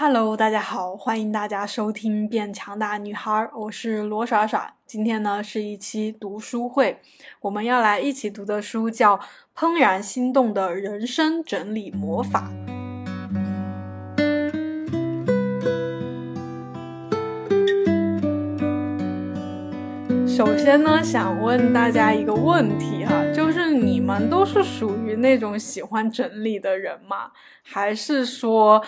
Hello，大家好，欢迎大家收听《变强大女孩》，我是罗耍耍。今天呢是一期读书会，我们要来一起读的书叫《怦然心动的人生整理魔法》。首先呢，想问大家一个问题哈，就是你们都是属于那种喜欢整理的人吗？还是说？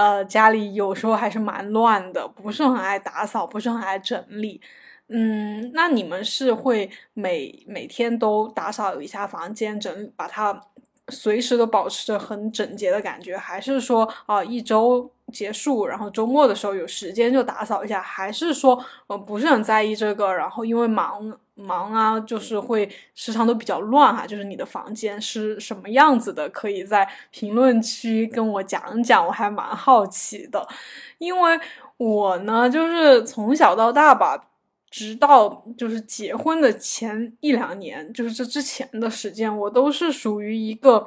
呃，家里有时候还是蛮乱的，不是很爱打扫，不是很爱整理。嗯，那你们是会每每天都打扫一下房间，整把它随时都保持着很整洁的感觉，还是说啊一周结束，然后周末的时候有时间就打扫一下，还是说呃不是很在意这个，然后因为忙。忙啊，就是会时常都比较乱哈。就是你的房间是什么样子的？可以在评论区跟我讲讲，我还蛮好奇的。因为我呢，就是从小到大吧，直到就是结婚的前一两年，就是这之前的时间，我都是属于一个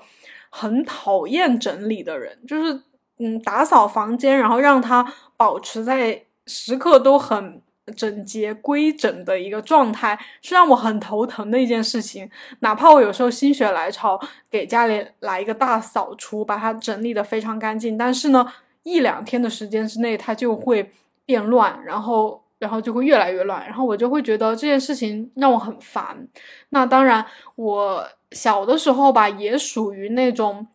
很讨厌整理的人。就是嗯，打扫房间，然后让它保持在时刻都很。整洁规整的一个状态是让我很头疼的一件事情。哪怕我有时候心血来潮给家里来一个大扫除，把它整理的非常干净，但是呢，一两天的时间之内它就会变乱，然后然后就会越来越乱，然后我就会觉得这件事情让我很烦。那当然，我小的时候吧，也属于那种。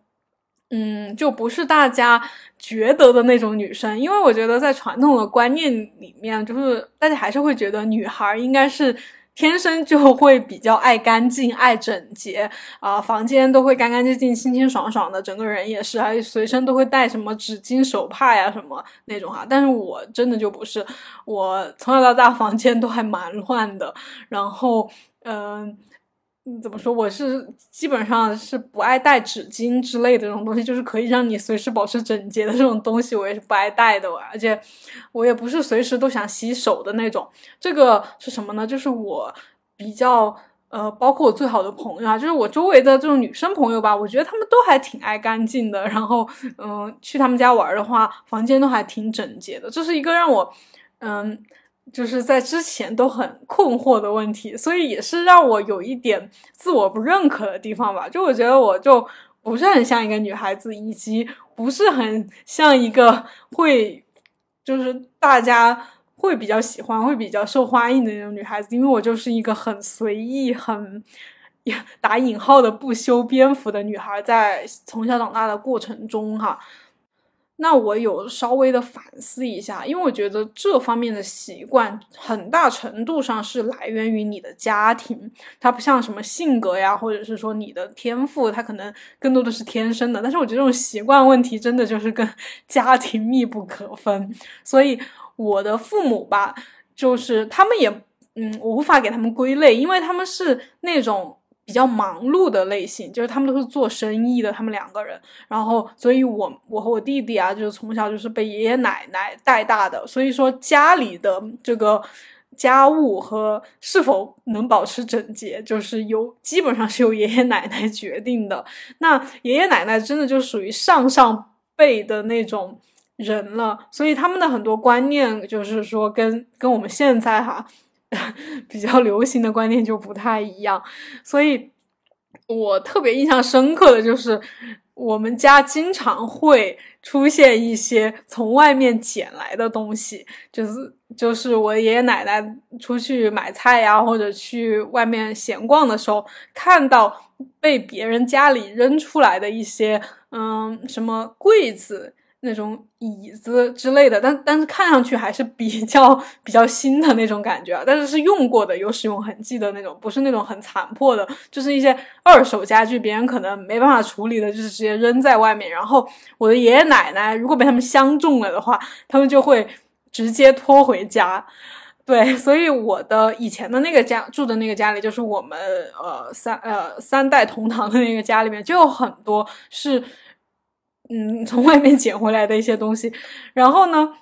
嗯，就不是大家觉得的那种女生，因为我觉得在传统的观念里面，就是大家还是会觉得女孩应该是天生就会比较爱干净、爱整洁啊，房间都会干干净净、清清爽爽的，整个人也是，还随身都会带什么纸巾、手帕呀什么那种哈。但是我真的就不是，我从小到大房间都还蛮乱的，然后嗯。怎么说？我是基本上是不爱带纸巾之类的这种东西，就是可以让你随时保持整洁的这种东西，我也是不爱带的。而且我也不是随时都想洗手的那种。这个是什么呢？就是我比较呃，包括我最好的朋友啊，就是我周围的这种女生朋友吧，我觉得她们都还挺爱干净的。然后嗯，去他们家玩的话，房间都还挺整洁的。这是一个让我嗯。就是在之前都很困惑的问题，所以也是让我有一点自我不认可的地方吧。就我觉得我就不是很像一个女孩子，以及不是很像一个会，就是大家会比较喜欢、会比较受欢迎的那种女孩子。因为我就是一个很随意、很打引号的不修边幅的女孩，在从小长大的过程中，哈。那我有稍微的反思一下，因为我觉得这方面的习惯很大程度上是来源于你的家庭，它不像什么性格呀，或者是说你的天赋，它可能更多的是天生的。但是我觉得这种习惯问题真的就是跟 家庭密不可分。所以我的父母吧，就是他们也，嗯，我无法给他们归类，因为他们是那种。比较忙碌的类型，就是他们都是做生意的，他们两个人，然后，所以我我和我弟弟啊，就是从小就是被爷爷奶奶带大的，所以说家里的这个家务和是否能保持整洁，就是由基本上是由爷爷奶奶决定的。那爷爷奶奶真的就属于上上辈的那种人了，所以他们的很多观念就是说跟跟我们现在哈。比较流行的观念就不太一样，所以我特别印象深刻的就是，我们家经常会出现一些从外面捡来的东西，就是就是我爷爷奶奶出去买菜呀，或者去外面闲逛的时候，看到被别人家里扔出来的一些，嗯，什么柜子。那种椅子之类的，但但是看上去还是比较比较新的那种感觉啊，但是是用过的，有使用痕迹的那种，不是那种很残破的，就是一些二手家具，别人可能没办法处理的，就是直接扔在外面。然后我的爷爷奶奶如果被他们相中了的话，他们就会直接拖回家。对，所以我的以前的那个家住的那个家里，就是我们呃三呃三代同堂的那个家里面，就有很多是。嗯，从外面捡回来的一些东西，然后呢，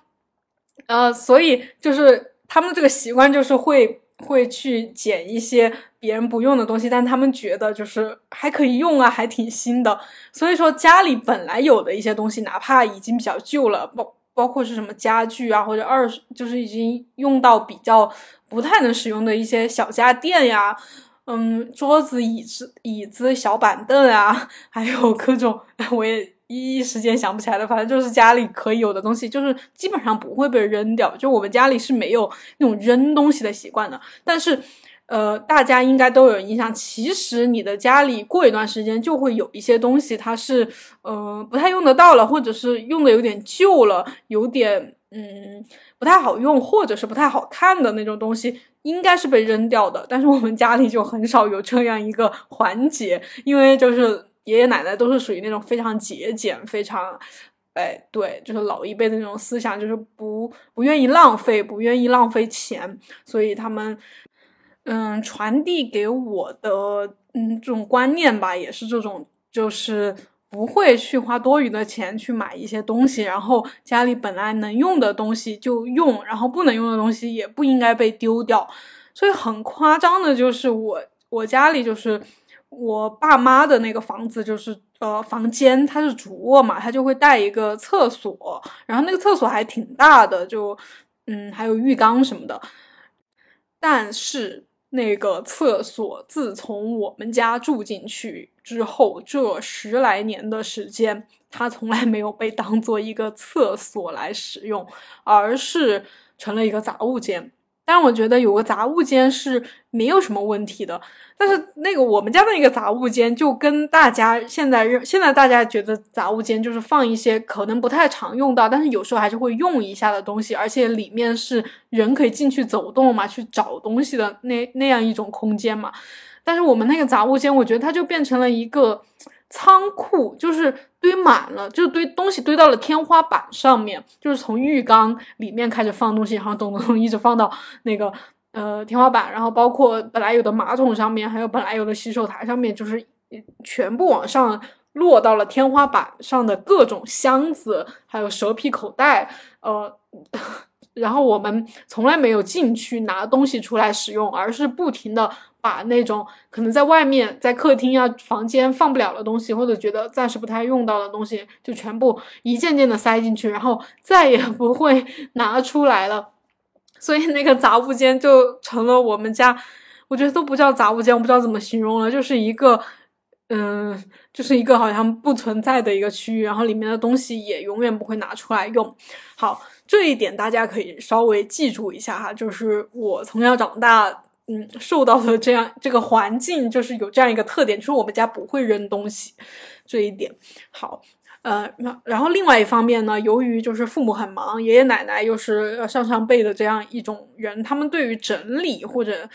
呃，所以就是他们这个习惯就是会会去捡一些别人不用的东西，但他们觉得就是还可以用啊，还挺新的。所以说家里本来有的一些东西，哪怕已经比较旧了，包包括是什么家具啊，或者二就是已经用到比较不太能使用的一些小家电呀，嗯，桌子、椅子、椅子、小板凳啊，还有各种 我也一时间想不起来了，反正就是家里可以有的东西，就是基本上不会被扔掉。就我们家里是没有那种扔东西的习惯的，但是。呃，大家应该都有印象。其实你的家里过一段时间就会有一些东西，它是呃不太用得到了，或者是用的有点旧了，有点嗯不太好用，或者是不太好看的那种东西，应该是被扔掉的。但是我们家里就很少有这样一个环节，因为就是爷爷奶奶都是属于那种非常节俭、非常哎对，就是老一辈的那种思想，就是不不愿意浪费，不愿意浪费钱，所以他们。嗯，传递给我的嗯这种观念吧，也是这种，就是不会去花多余的钱去买一些东西，然后家里本来能用的东西就用，然后不能用的东西也不应该被丢掉。所以很夸张的就是我我家里就是我爸妈的那个房子，就是呃房间它是主卧嘛，它就会带一个厕所，然后那个厕所还挺大的，就嗯还有浴缸什么的，但是。那个厕所，自从我们家住进去之后，这十来年的时间，它从来没有被当做一个厕所来使用，而是成了一个杂物间。但我觉得有个杂物间是没有什么问题的。但是那个我们家的一个杂物间，就跟大家现在认现在大家觉得杂物间就是放一些可能不太常用到，但是有时候还是会用一下的东西，而且里面是人可以进去走动嘛，去找东西的那那样一种空间嘛。但是我们那个杂物间，我觉得它就变成了一个。仓库就是堆满了，就堆东西堆到了天花板上面，就是从浴缸里面开始放东西，然后咚咚咚一直放到那个呃天花板，然后包括本来有的马桶上面，还有本来有的洗手台上面，就是全部往上落到了天花板上的各种箱子，还有蛇皮口袋，呃。然后我们从来没有进去拿东西出来使用，而是不停的把那种可能在外面、在客厅啊、房间放不了的东西，或者觉得暂时不太用到的东西，就全部一件件的塞进去，然后再也不会拿出来了。所以那个杂物间就成了我们家，我觉得都不叫杂物间，我不知道怎么形容了，就是一个，嗯，就是一个好像不存在的一个区域，然后里面的东西也永远不会拿出来用。好。这一点大家可以稍微记住一下哈，就是我从小长大，嗯，受到的这样这个环境，就是有这样一个特点，就是我们家不会扔东西，这一点好。呃，然后另外一方面呢，由于就是父母很忙，爷爷奶奶又是上上辈的这样一种人，他们对于整理或者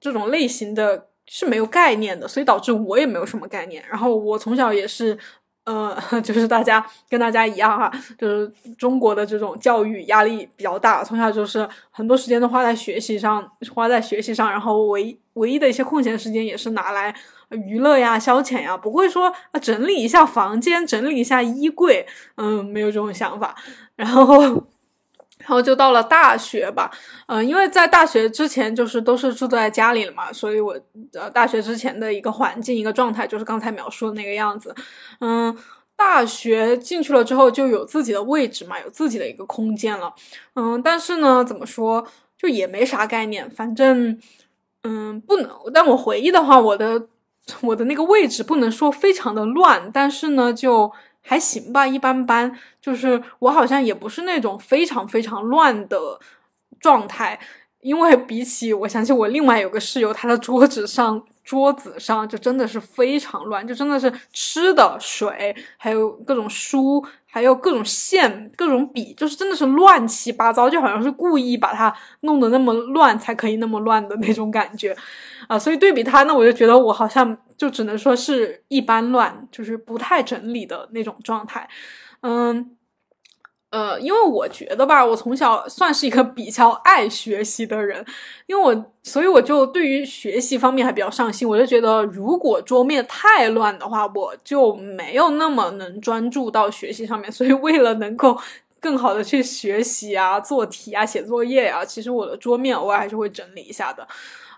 这种类型的是没有概念的，所以导致我也没有什么概念。然后我从小也是。呃，就是大家跟大家一样哈，就是中国的这种教育压力比较大，从小就是很多时间都花在学习上，花在学习上，然后唯唯一的一些空闲时间也是拿来娱乐呀、消遣呀，不会说啊整理一下房间、整理一下衣柜，嗯，没有这种想法，然后。然后就到了大学吧，嗯，因为在大学之前就是都是住在家里了嘛，所以我呃大学之前的一个环境一个状态就是刚才描述的那个样子，嗯，大学进去了之后就有自己的位置嘛，有自己的一个空间了，嗯，但是呢，怎么说就也没啥概念，反正嗯不能，但我回忆的话，我的我的那个位置不能说非常的乱，但是呢就。还行吧，一般般。就是我好像也不是那种非常非常乱的状态，因为比起我想起我另外有个室友，他的桌子上桌子上就真的是非常乱，就真的是吃的、水，还有各种书，还有各种线、各种笔，就是真的是乱七八糟，就好像是故意把它弄得那么乱才可以那么乱的那种感觉啊。所以对比它，那我就觉得我好像。就只能说是一般乱，就是不太整理的那种状态，嗯，呃，因为我觉得吧，我从小算是一个比较爱学习的人，因为我，所以我就对于学习方面还比较上心。我就觉得，如果桌面太乱的话，我就没有那么能专注到学习上面。所以，为了能够更好的去学习啊、做题啊、写作业啊，其实我的桌面偶尔还是会整理一下的。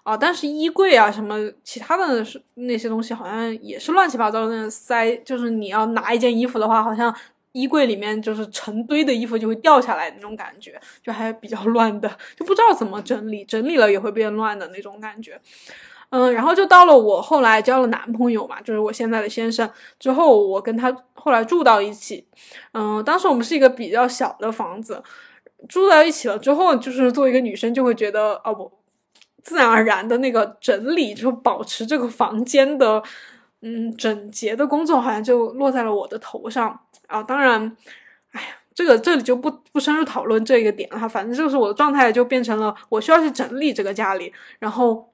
啊，但是衣柜啊，什么其他的那些东西，好像也是乱七八糟的塞。就是你要拿一件衣服的话，好像衣柜里面就是成堆的衣服就会掉下来那种感觉，就还比较 乱的，就不知道怎么整理，整理了也会变乱的那种感觉。嗯，然后就到了我后来交了男朋友嘛，就是我现在的先生。之后我跟他后来住到一起，嗯，当时我们是一个比较小的房子，住到一起了之后，就是作为一个女生就会觉得，哦不，自然而然的那个整理，就保持这个房间的，嗯，整洁的工作，好像就落在了我的头上啊。当然，哎呀，这个这里就不不深入讨论这个点了哈，反正就是我的状态就变成了我需要去整理这个家里，然后。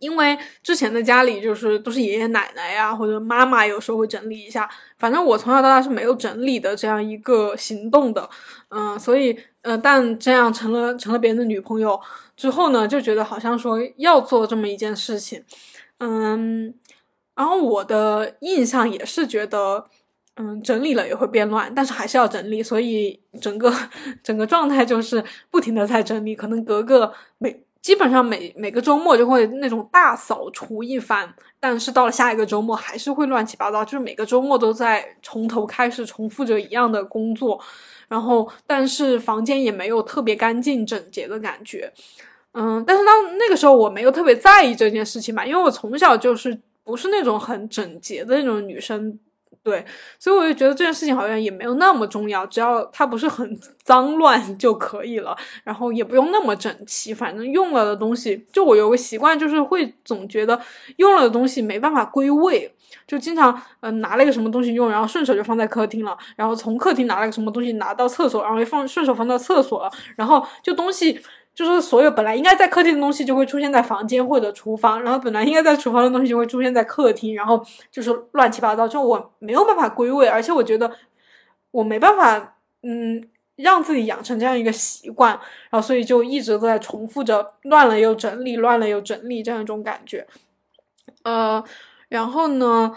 因为之前的家里就是都是爷爷奶奶呀，或者妈妈有时候会整理一下，反正我从小到大是没有整理的这样一个行动的，嗯，所以呃，但这样成了成了别人的女朋友之后呢，就觉得好像说要做这么一件事情，嗯，然后我的印象也是觉得，嗯，整理了也会变乱，但是还是要整理，所以整个整个状态就是不停的在整理，可能隔个每。基本上每每个周末就会那种大扫除一番，但是到了下一个周末还是会乱七八糟，就是每个周末都在从头开始重复着一样的工作，然后但是房间也没有特别干净整洁的感觉，嗯，但是当那个时候我没有特别在意这件事情吧，因为我从小就是不是那种很整洁的那种女生。对，所以我就觉得这件事情好像也没有那么重要，只要它不是很脏乱 就可以了，然后也不用那么整齐，反正用了的东西，就我有个习惯，就是会总觉得用了的东西没办法归位，就经常嗯拿了一个什么东西用，然后顺手就放在客厅了，然后从客厅拿了个什么东西拿到厕所，然后又放顺手放到厕所了，然后就东西。就是所有本来应该在客厅的东西就会出现在房间或者厨房，然后本来应该在厨房的东西就会出现在客厅，然后就是乱七八糟，就我没有办法归位，而且我觉得我没办法，嗯，让自己养成这样一个习惯，然后所以就一直都在重复着乱了又整理，乱了又整理这样一种感觉，呃，然后呢，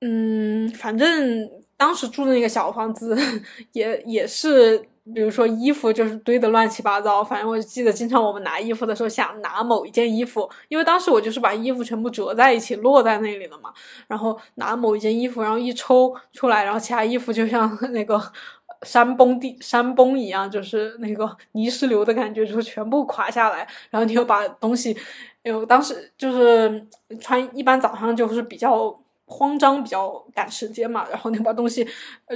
嗯，反正当时住的那个小房子 也也是。比如说衣服就是堆的乱七八糟，反正我记得经常我们拿衣服的时候想拿某一件衣服，因为当时我就是把衣服全部折在一起摞在那里了嘛，然后拿某一件衣服，然后一抽出来，然后其他衣服就像那个山崩地山崩一样，就是那个泥石流的感觉，就全部垮下来，然后你又把东西，因为当时就是穿一般早上就是比较。慌张比较赶时间嘛，然后你把东西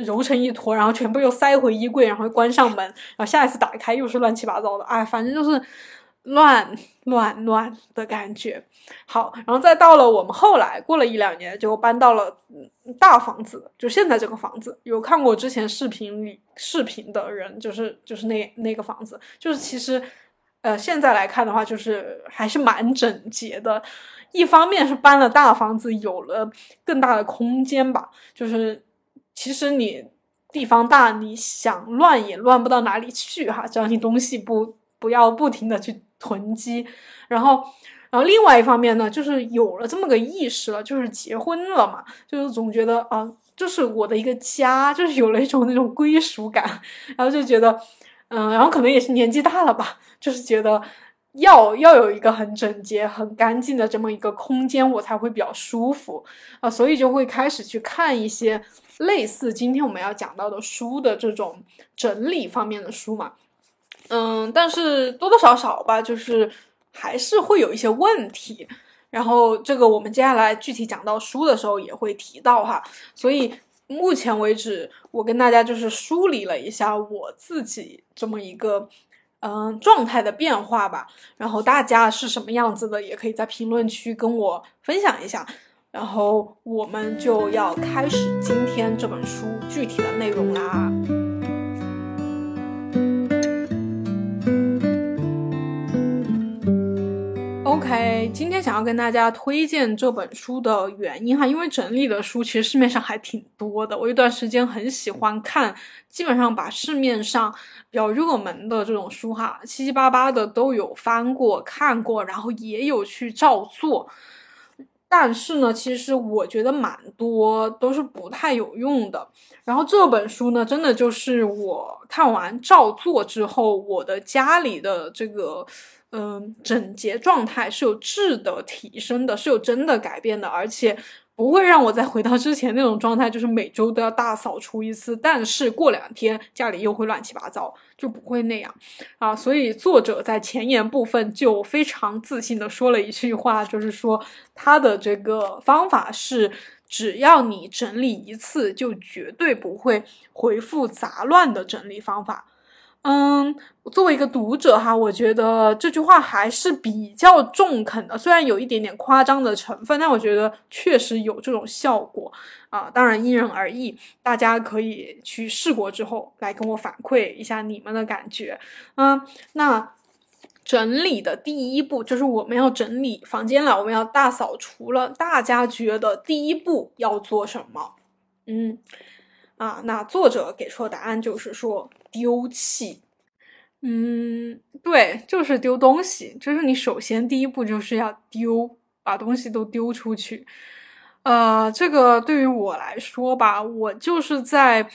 揉成一坨，然后全部又塞回衣柜，然后关上门，然后下一次打开又是乱七八糟的，哎，反正就是乱乱乱的感觉。好，然后再到了我们后来过了一两年，就搬到了大房子，就现在这个房子。有看过之前视频里视频的人，就是就是那那个房子，就是其实呃现在来看的话，就是还是蛮整洁的。一方面是搬了大房子，有了更大的空间吧。就是其实你地方大，你想乱也乱不到哪里去哈。只要你东西不不要不停的去囤积，然后然后另外一方面呢，就是有了这么个意识了，就是结婚了嘛，就是总觉得啊，这是我的一个家，就是有了一种那种归属感，然后就觉得嗯，然后可能也是年纪大了吧，就是觉得。要要有一个很整洁、很干净的这么一个空间，我才会比较舒服啊，所以就会开始去看一些类似今天我们要讲到的书的这种整理方面的书嘛。嗯，但是多多少少吧，就是还是会有一些问题。然后这个我们接下来具体讲到书的时候也会提到哈。所以目前为止，我跟大家就是梳理了一下我自己这么一个。嗯，状态的变化吧，然后大家是什么样子的，也可以在评论区跟我分享一下。然后我们就要开始今天这本书具体的内容啦。OK，今天想要跟大家推荐这本书的原因哈，因为整理的书其实市面上还挺多的。我有段时间很喜欢看，基本上把市面上比较热门的这种书哈，七七八八的都有翻过、看过，然后也有去照做。但是呢，其实我觉得蛮多都是不太有用的。然后这本书呢，真的就是我看完照做之后，我的家里的这个。嗯，整洁状态是有质的提升的，是有真的改变的，而且不会让我再回到之前那种状态，就是每周都要大扫除一次，但是过两天家里又会乱七八糟，就不会那样啊。所以作者在前言部分就非常自信的说了一句话，就是说他的这个方法是，只要你整理一次，就绝对不会回复杂乱的整理方法。嗯，作为一个读者哈，我觉得这句话还是比较中肯的，虽然有一点点夸张的成分，但我觉得确实有这种效果啊。当然因人而异，大家可以去试过之后来跟我反馈一下你们的感觉。嗯，那整理的第一步就是我们要整理房间了，我们要大扫除了。大家觉得第一步要做什么？嗯。啊，那作者给出的答案就是说丢弃，嗯，对，就是丢东西，就是你首先第一步就是要丢，把东西都丢出去。呃，这个对于我来说吧，我就是在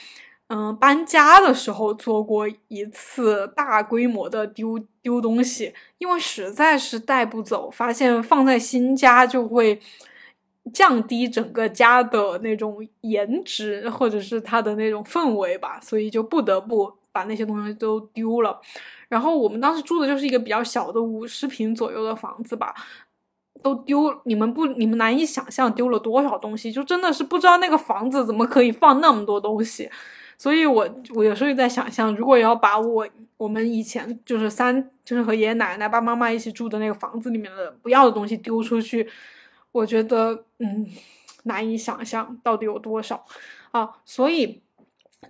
嗯搬家的时候做过一次大规模的丢丢东西，因为实在是带不走，发现放在新家就会。降低整个家的那种颜值，或者是它的那种氛围吧，所以就不得不把那些东西都丢了。然后我们当时住的就是一个比较小的五十平左右的房子吧，都丢，你们不，你们难以想象丢了多少东西，就真的是不知道那个房子怎么可以放那么多东西。所以我我有时候也在想象，如果要把我我们以前就是三就是和爷爷奶奶、爸爸妈妈一起住的那个房子里面的不要的东西丢出去。我觉得，嗯，难以想象到底有多少啊！所以，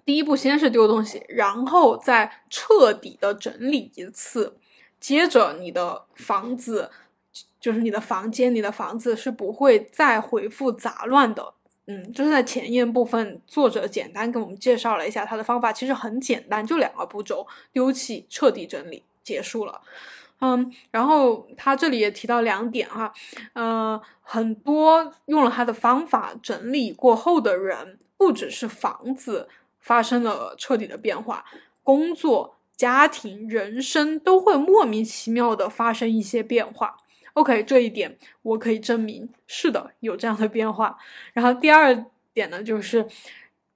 第一步先是丢东西，然后再彻底的整理一次，接着你的房子，就是你的房间，你的房子是不会再回复杂乱的。嗯，就是在前言部分，作者简单给我们介绍了一下他的方法，其实很简单，就两个步骤：丢弃、彻底整理，结束了。嗯，然后他这里也提到两点哈，呃，很多用了他的方法整理过后的人，不只是房子发生了彻底的变化，工作、家庭、人生都会莫名其妙的发生一些变化。OK，这一点我可以证明是的，有这样的变化。然后第二点呢，就是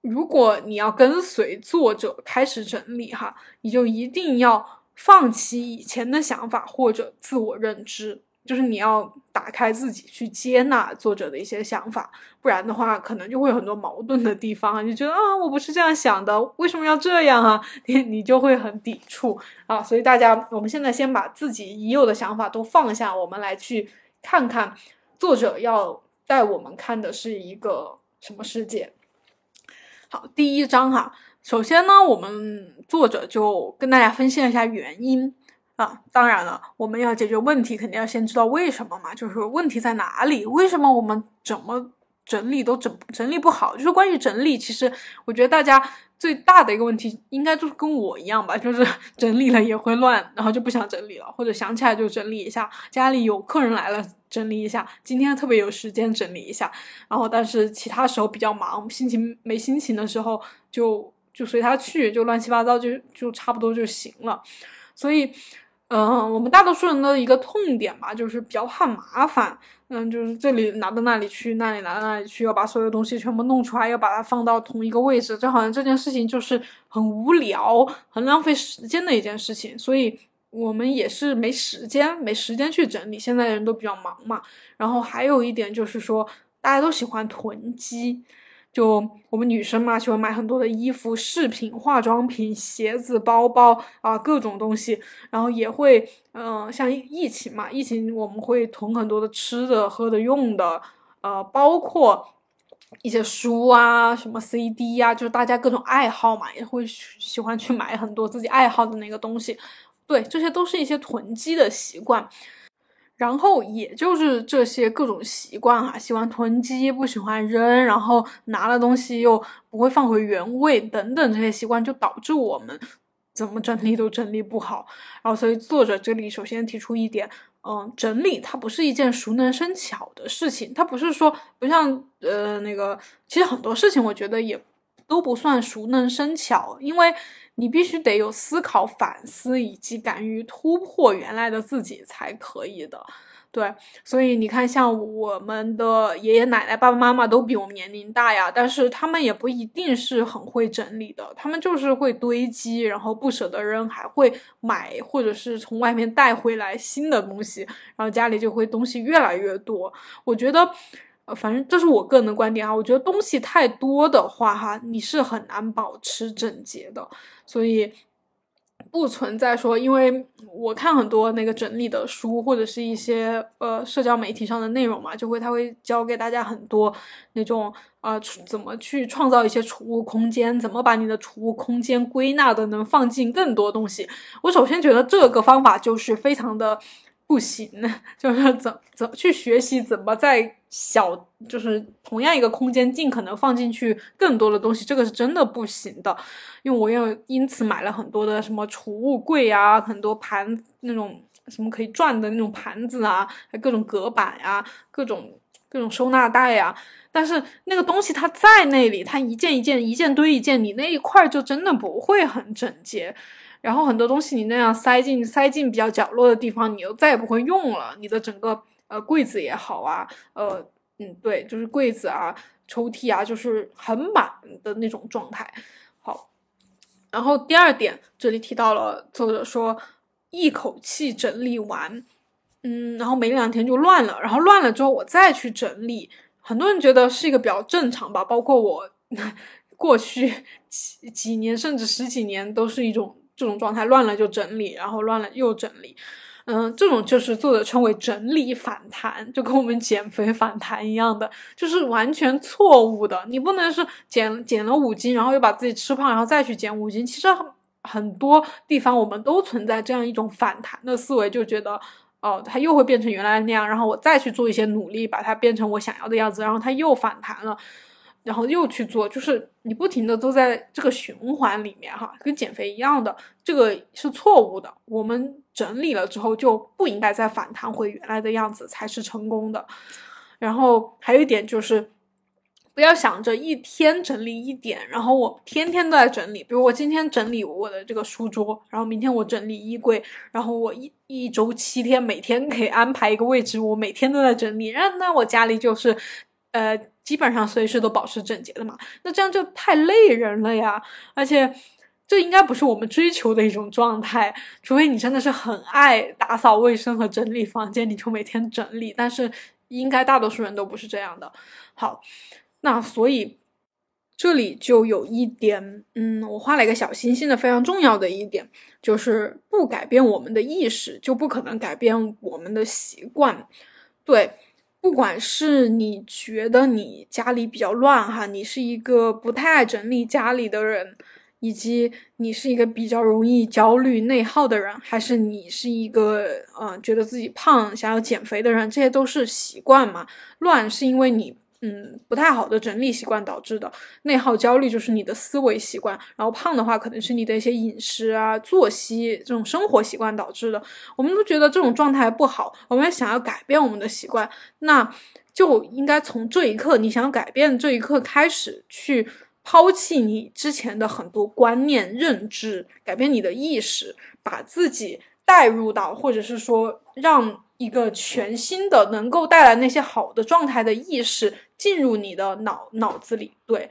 如果你要跟随作者开始整理哈，你就一定要。放弃以前的想法或者自我认知，就是你要打开自己去接纳作者的一些想法，不然的话，可能就会有很多矛盾的地方。你觉得啊，我不是这样想的，为什么要这样啊？你你就会很抵触啊。所以大家，我们现在先把自己已有的想法都放下，我们来去看看作者要带我们看的是一个什么世界。好，第一章哈。首先呢，我们作者就跟大家分析了一下原因啊。当然了，我们要解决问题，肯定要先知道为什么嘛，就是问题在哪里？为什么我们怎么整理都整整理不好？就是关于整理，其实我觉得大家最大的一个问题，应该就是跟我一样吧，就是 整理了也会乱，然后就不想整理了，或者想起来就整理一下。家里有客人来了，整理一下。今天特别有时间整理一下，然后但是其他时候比较忙，心情没心情的时候就。就随他去，就乱七八糟，就就差不多就行了。所以，嗯，我们大多数人的一个痛点吧，就是比较怕麻烦。嗯，就是这里拿到那里去，那里拿到那里去，要把所有东西全部弄出来，要把它放到同一个位置，就好像这件事情就是很无聊、很浪费时间的一件事情。所以我们也是没时间，没时间去整理。现在人都比较忙嘛。然后还有一点就是说，大家都喜欢囤积。就我们女生嘛，喜欢买很多的衣服、饰品、化妆品、鞋子、包包啊，各种东西。然后也会，嗯，像疫情嘛，疫情我们会囤很多的吃的、喝的、用的，呃，包括一些书啊，什么 CD 呀，就是大家各种爱好嘛，也会喜欢去买很多自己爱好的那个东西。对，这些都是一些囤积的习惯。然后也就是这些各种习惯哈，喜欢囤积，不喜欢扔，然后拿了东西又不会放回原位等等这些习惯，就导致我们怎么整理都整理不好。然后所以作者这里首先提出一点，嗯，整理它不是一件熟能生巧的事情，它不是说不像呃那个，其实很多事情我觉得也都不算熟能生巧，因为。你必须得有思考、反思以及敢于突破原来的自己才可以的。对，所以你看，像我们的爷爷奶奶、爸爸妈妈都比我们年龄大呀，但是他们也不一定是很会整理的，他们就是会堆积，然后不舍得扔，还会买或者是从外面带回来新的东西，然后家里就会东西越来越多。我觉得，呃，反正这是我个人的观点啊，我觉得东西太多的话，哈，你是很难保持整洁的，所以。不存在说，因为我看很多那个整理的书，或者是一些呃社交媒体上的内容嘛，就会他会教给大家很多那种呃怎么去创造一些储物空间，怎么把你的储物空间归纳的能放进更多东西。我首先觉得这个方法就是非常的。不行，就是怎怎去学习，怎么在小就是同样一个空间，尽可能放进去更多的东西，这个是真的不行的。因为我又因此买了很多的什么储物柜啊，很多盘那种什么可以转的那种盘子啊，还各种隔板呀，各种各种收纳袋呀。但是那个东西它在那里，它一件一件一件堆一件，你那一块就真的不会很整洁。然后很多东西你那样塞进塞进比较角落的地方，你又再也不会用了。你的整个呃柜子也好啊，呃嗯对，就是柜子啊、抽屉啊，就是很满的那种状态。好，然后第二点，这里提到了作者说一口气整理完，嗯，然后没两天就乱了，然后乱了之后我再去整理，很多人觉得是一个比较正常吧，包括我过去几几年甚至十几年都是一种。这种状态乱了就整理，然后乱了又整理，嗯，这种就是作者称为整理反弹，就跟我们减肥反弹一样的，就是完全错误的。你不能是减减了五斤，然后又把自己吃胖，然后再去减五斤。其实很多地方我们都存在这样一种反弹的思维，就觉得哦，它又会变成原来那样，然后我再去做一些努力，把它变成我想要的样子，然后它又反弹了。然后又去做，就是你不停的都在这个循环里面哈，跟减肥一样的，这个是错误的。我们整理了之后就不应该再反弹回原来的样子才是成功的。然后还有一点就是，不要想着一天整理一点，然后我天天都在整理。比如我今天整理我的这个书桌，然后明天我整理衣柜，然后我一一周七天每天可以安排一个位置，我每天都在整理。那那我家里就是，呃。基本上随时都保持整洁的嘛，那这样就太累人了呀！而且这应该不是我们追求的一种状态，除非你真的是很爱打扫卫生和整理房间，你就每天整理。但是应该大多数人都不是这样的。好，那所以这里就有一点，嗯，我画了一个小星星的非常重要的一点，就是不改变我们的意识，就不可能改变我们的习惯。对。不管是你觉得你家里比较乱哈，你是一个不太爱整理家里的人，以及你是一个比较容易焦虑内耗的人，还是你是一个嗯觉得自己胖想要减肥的人，这些都是习惯嘛。乱是因为你。嗯，不太好的整理习惯导致的内耗焦虑就是你的思维习惯，然后胖的话可能是你的一些饮食啊、作息这种生活习惯导致的。我们都觉得这种状态不好，我们想要改变我们的习惯，那就应该从这一刻，你想要改变这一刻开始，去抛弃你之前的很多观念认知，改变你的意识，把自己带入到，或者是说让。一个全新的能够带来那些好的状态的意识进入你的脑脑子里，对，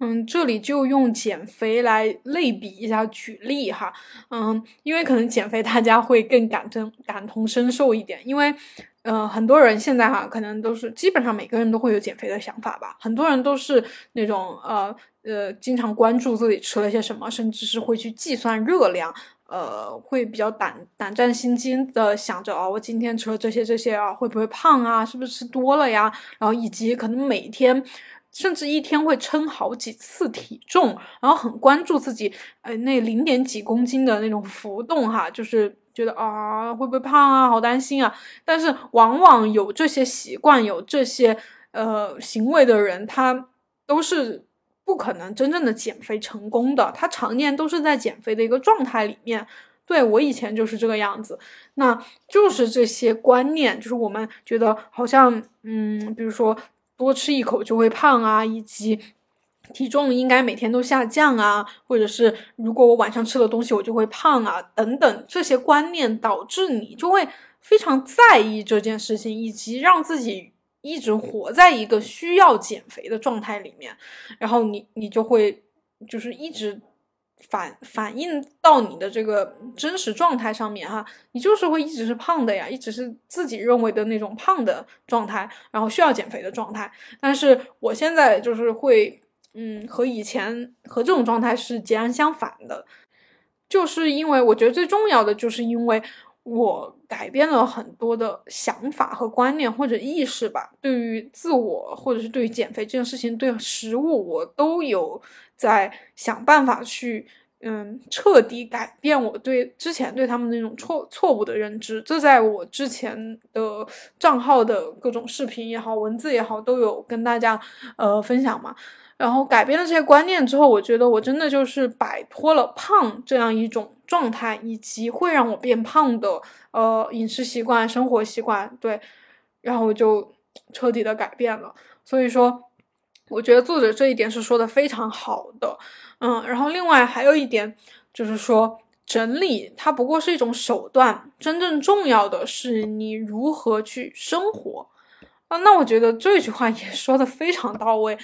嗯，这里就用减肥来类比一下举例哈，嗯，因为可能减肥大家会更感真感同身受一点，因为，呃，很多人现在哈可能都是基本上每个人都会有减肥的想法吧，很多人都是那种呃呃经常关注自己吃了些什么，甚至是会去计算热量。呃，会比较胆胆战心惊的想着啊，我今天吃了这些这些啊，会不会胖啊？是不是吃多了呀？然后以及可能每天甚至一天会称好几次体重，然后很关注自己呃那零点几公斤的那种浮动哈，就是觉得啊会不会胖啊，好担心啊。但是往往有这些习惯、有这些呃行为的人，他都是。不可能真正的减肥成功的，他常年都是在减肥的一个状态里面。对我以前就是这个样子，那就是这些观念，就是我们觉得好像，嗯，比如说多吃一口就会胖啊，以及体重应该每天都下降啊，或者是如果我晚上吃了东西我就会胖啊，等等这些观念导致你就会非常在意这件事情，以及让自己一直活在一个需要减肥的状态里面，然后你你就会就是一直反反映到你的这个真实状态上面哈，你就是会一直是胖的呀，一直是自己认为的那种胖的状态，然后需要减肥的状态。但是我现在就是会，嗯，和以前和这种状态是截然相反的，就是因为我觉得最重要的就是因为。我改变了很多的想法和观念或者意识吧，对于自我或者是对于减肥这件事情，对食物我都有在想办法去，嗯，彻底改变我对之前对他们那种错错误的认知。这在我之前的账号的各种视频也好，文字也好，都有跟大家呃分享嘛。然后改变了这些观念之后，我觉得我真的就是摆脱了胖这样一种状态，以及会让我变胖的呃饮食习惯、生活习惯，对，然后我就彻底的改变了。所以说，我觉得作者这一点是说的非常好的，嗯，然后另外还有一点就是说，整理它不过是一种手段，真正重要的是你如何去生活啊。那我觉得这句话也说的非常到位。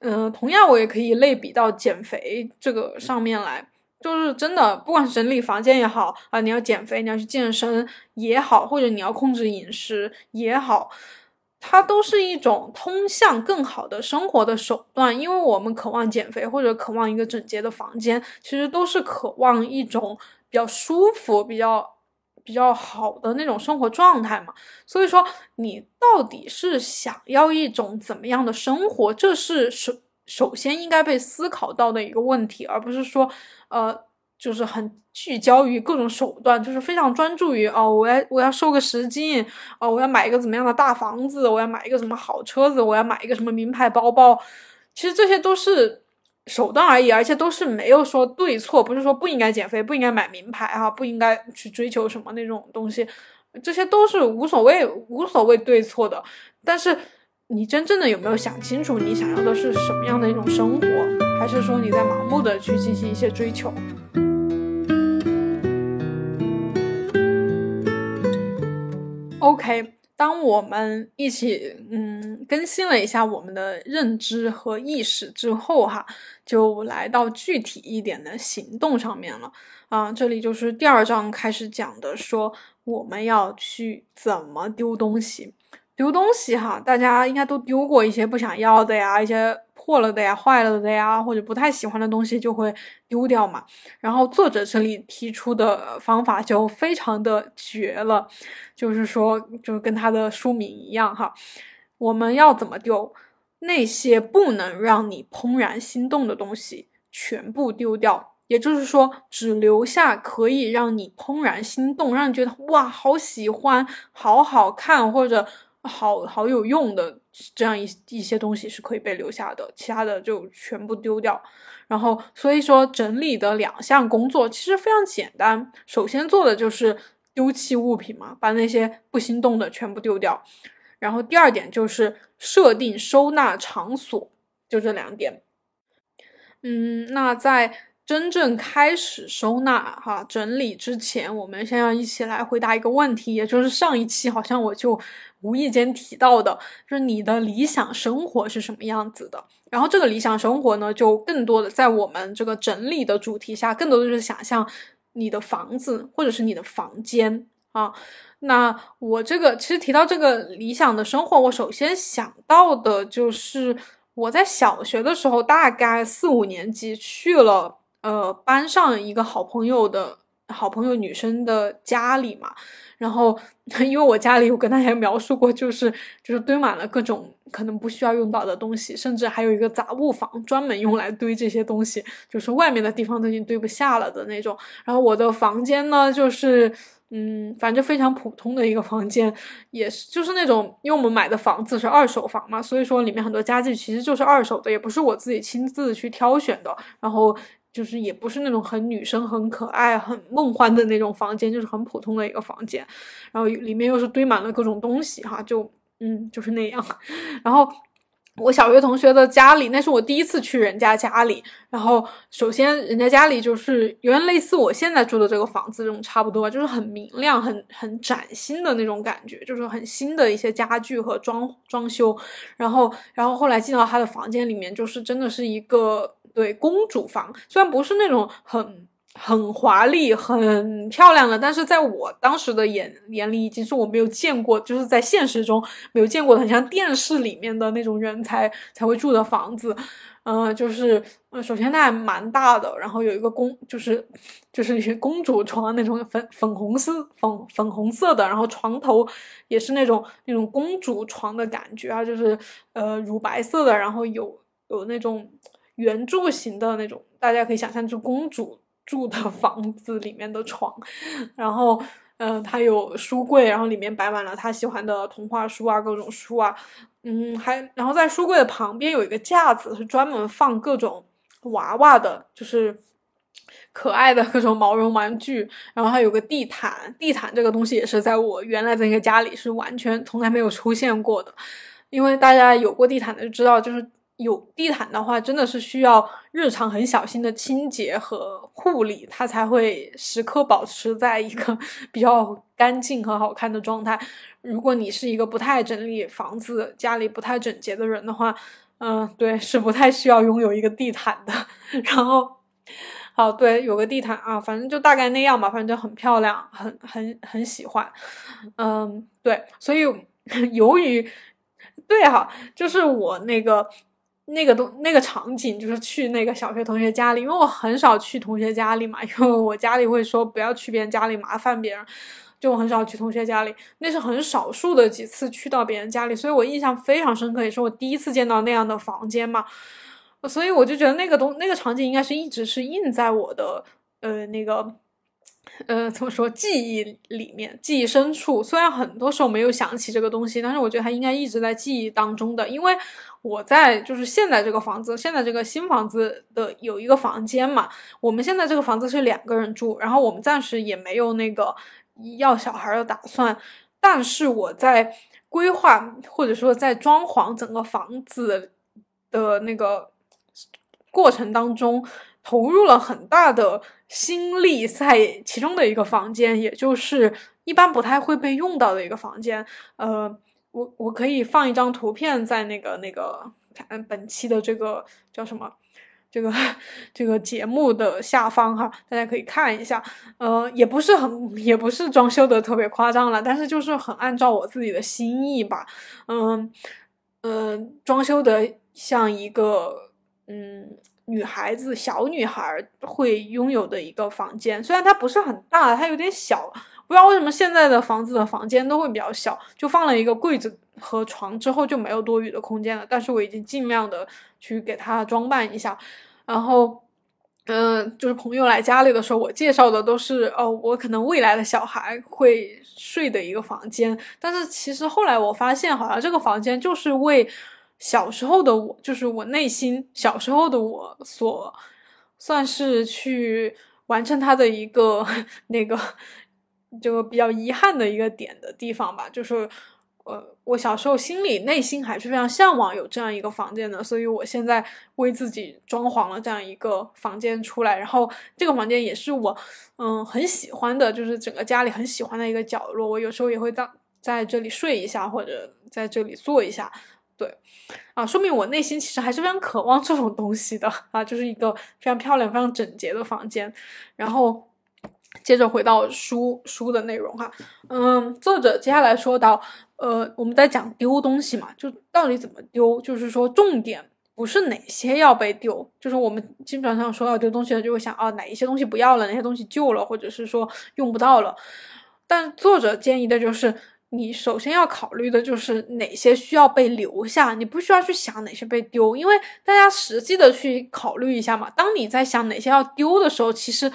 嗯，同样我也可以类比到减肥这个上面来，就是真的，不管是整理房间也好啊，你要减肥，你要去健身也好，或者你要控制饮食也好，它都是一种通向更好的生活的手段。因为我们渴望减肥或者渴望一个整洁的房间，其实都是渴望一种比较舒服、比较。比较好的那种生活状态嘛，所以说你到底是想要一种怎么样的生活，这是首首先应该被思考到的一个问题，而不是说，呃，就是很聚焦于各种手段，就是非常专注于哦，我要我要瘦个十斤，哦，我要买一个怎么样的大房子，我要买一个什么好车子，我要买一个什么名牌包包，其实这些都是。手段而已，而且都是没有说对错，不是说不应该减肥，不应该买名牌哈，不应该去追求什么那种东西，这些都是无所谓、无所谓对错的。但是你真正的有没有想清楚，你想要的是什么样的一种生活，还是说你在盲目的去进行一些追求？OK。当我们一起嗯更新了一下我们的认知和意识之后，哈，就来到具体一点的行动上面了啊。这里就是第二章开始讲的，说我们要去怎么丢东西。丢东西哈，大家应该都丢过一些不想要的呀，一些破了的呀、坏了的呀，或者不太喜欢的东西就会丢掉嘛。然后作者这里提出的方法就非常的绝了，就是说，就跟他的书名一样哈，我们要怎么丢？那些不能让你怦然心动的东西全部丢掉，也就是说，只留下可以让你怦然心动，让你觉得哇，好喜欢，好好看，或者。好好有用的这样一一些东西是可以被留下的，其他的就全部丢掉。然后，所以说整理的两项工作其实非常简单。首先做的就是丢弃物品嘛，把那些不心动的全部丢掉。然后第二点就是设定收纳场所，就这两点。嗯，那在真正开始收纳哈整理之前，我们先要一起来回答一个问题，也就是上一期好像我就。无意间提到的，就是你的理想生活是什么样子的。然后这个理想生活呢，就更多的在我们这个整理的主题下，更多的就是想象你的房子或者是你的房间啊。那我这个其实提到这个理想的生活，我首先想到的就是我在小学的时候，大概四五年级去了呃班上一个好朋友的好朋友女生的家里嘛。然后，因为我家里我跟大家描述过，就是就是堆满了各种可能不需要用到的东西，甚至还有一个杂物房，专门用来堆这些东西，就是外面的地方都已经堆不下了的那种。然后我的房间呢，就是嗯，反正非常普通的一个房间，也是就是那种，因为我们买的房子是二手房嘛，所以说里面很多家具其实就是二手的，也不是我自己亲自去挑选的。然后。就是也不是那种很女生、很可爱、很梦幻的那种房间，就是很普通的一个房间，然后里面又是堆满了各种东西哈，就嗯就是那样。然后我小学同学的家里，那是我第一次去人家家里。然后，首先人家家里就是有点类似我现在住的这个房子这种差不多，就是很明亮、很很崭新的那种感觉，就是很新的一些家具和装装修。然后，然后后来进到他的房间里面，就是真的是一个对公主房，虽然不是那种很。很华丽、很漂亮的，但是在我当时的眼眼里，已经是我没有见过，就是在现实中没有见过的，很像电视里面的那种人才才会住的房子。嗯，就是，首先它还蛮大的，然后有一个公，就是就是一些公主床那种粉粉红色、粉粉红色的，然后床头也是那种那种公主床的感觉啊，就是呃乳白色的，然后有有那种圆柱形的那种，大家可以想象，就公主。住的房子里面的床，然后，嗯，他有书柜，然后里面摆满了他喜欢的童话书啊，各种书啊，嗯，还，然后在书柜的旁边有一个架子，是专门放各种娃娃的，就是可爱的各种毛绒玩具，然后还有个地毯，地毯这个东西也是在我原来的那个家里是完全从来没有出现过的，因为大家有过地毯的就知道，就是。有地毯的话，真的是需要日常很小心的清洁和护理，它才会时刻保持在一个 比较干净和好看的状态。如果你是一个不太整理房子、家里不太整洁的人的话，嗯，对，是不太需要拥有一个地毯的。然后，好，对，有个地毯啊，反正就大概那样吧，反正就很漂亮，很很很喜欢。嗯，对，所以 由于对哈，就是我那个。那个东那个场景就是去那个小学同学家里，因为我很少去同学家里嘛，因为我家里会说不要去别人家里麻烦别人，就我很少去同学家里，那是很少数的几次去到别人家里，所以我印象非常深刻，也是我第一次见到那样的房间嘛，所以我就觉得那个东那个场景应该是一直是印在我的呃那个。呃，怎么说？记忆里面，记忆深处，虽然很多时候没有想起这个东西，但是我觉得它应该一直在记忆当中的。因为我在就是现在这个房子，现在这个新房子的有一个房间嘛。我们现在这个房子是两个人住，然后我们暂时也没有那个要小孩的打算。但是我在规划或者说在装潢整个房子的那个过程当中。投入了很大的心力在其中的一个房间，也就是一般不太会被用到的一个房间。呃，我我可以放一张图片在那个那个看本期的这个叫什么这个 这个节目的下方哈，大家可以看一下。呃，也不是很也不是装修的特别夸张了，但是就是很按照我自己的心意吧。嗯嗯，装修的像一个嗯。女孩子，小女孩会拥有的一个房间，虽然它不是很大，它有点小。不知道为什么现在的房子的房间都会比较小，就放了一个柜子和床之后就没有多余的空间了。但是我已经尽量的去给它装扮一下。然后，嗯，就是朋友来家里的时候，我介绍的都是哦，我可能未来的小孩会睡的一个房间。但是其实后来我发现，好像这个房间就是为。小时候的我，就是我内心小时候的我所算是去完成他的一个 那个就比较遗憾的一个点的地方吧。就是呃，我小时候心里内心还是非常向往有这样一个房间的，所以我现在为自己装潢了这样一个房间出来。然后这个房间也是我嗯很喜欢的，就是整个家里很喜欢的一个角落。我有时候也会在在这里睡一下，或者在这里坐一下。对，啊，说明我内心其实还是非常渴望这种东西的啊，就是一个非常漂亮、非常整洁的房间。然后接着回到书书的内容哈，嗯，作者接下来说到，呃，我们在讲丢东西嘛，就到底怎么丢，就是说重点不是哪些要被丢，就是我们基本上说要丢东西的就会想啊，哪一些东西不要了，哪些东西旧了，或者是说用不到了。但作者建议的就是。你首先要考虑的就是哪些需要被留下，你不需要去想哪些被丢，因为大家实际的去考虑一下嘛。当你在想哪些要丢的时候，其实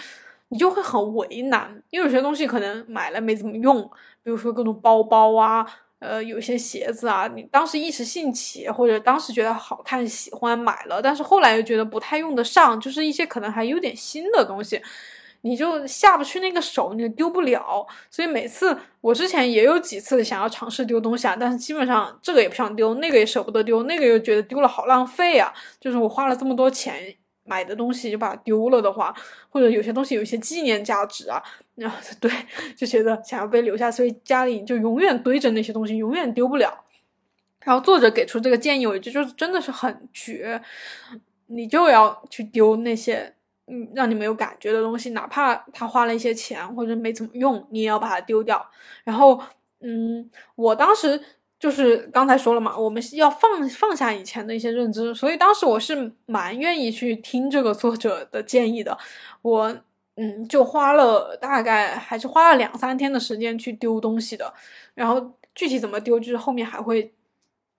你就会很为难，因为有些东西可能买了没怎么用，比如说各种包包啊，呃，有些鞋子啊，你当时一时兴起或者当时觉得好看喜欢买了，但是后来又觉得不太用得上，就是一些可能还有点新的东西。你就下不去那个手，你丢不了。所以每次我之前也有几次想要尝试丢东西啊，但是基本上这个也不想丢，那个也舍不得丢，那个又觉得丢了好浪费啊。就是我花了这么多钱买的东西就把它丢了的话，或者有些东西有一些纪念价值啊，然后 对就觉得想要被留下，所以家里就永远堆着那些东西，永远丢不了。然后作者给出这个建议，我觉就是真的是很绝，你就要去丢那些嗯让你没有感觉的东西，哪怕他花了一些钱或者没怎么用，你也要把它丢掉。然后嗯，我当时就是刚才说了嘛，我们要放放下以前的一些认知，所以当时我是蛮愿意去听这个作者的建议的。我嗯就花了大概还是花了两三天的时间去丢东西的，然后具体怎么丢，就是后面还会。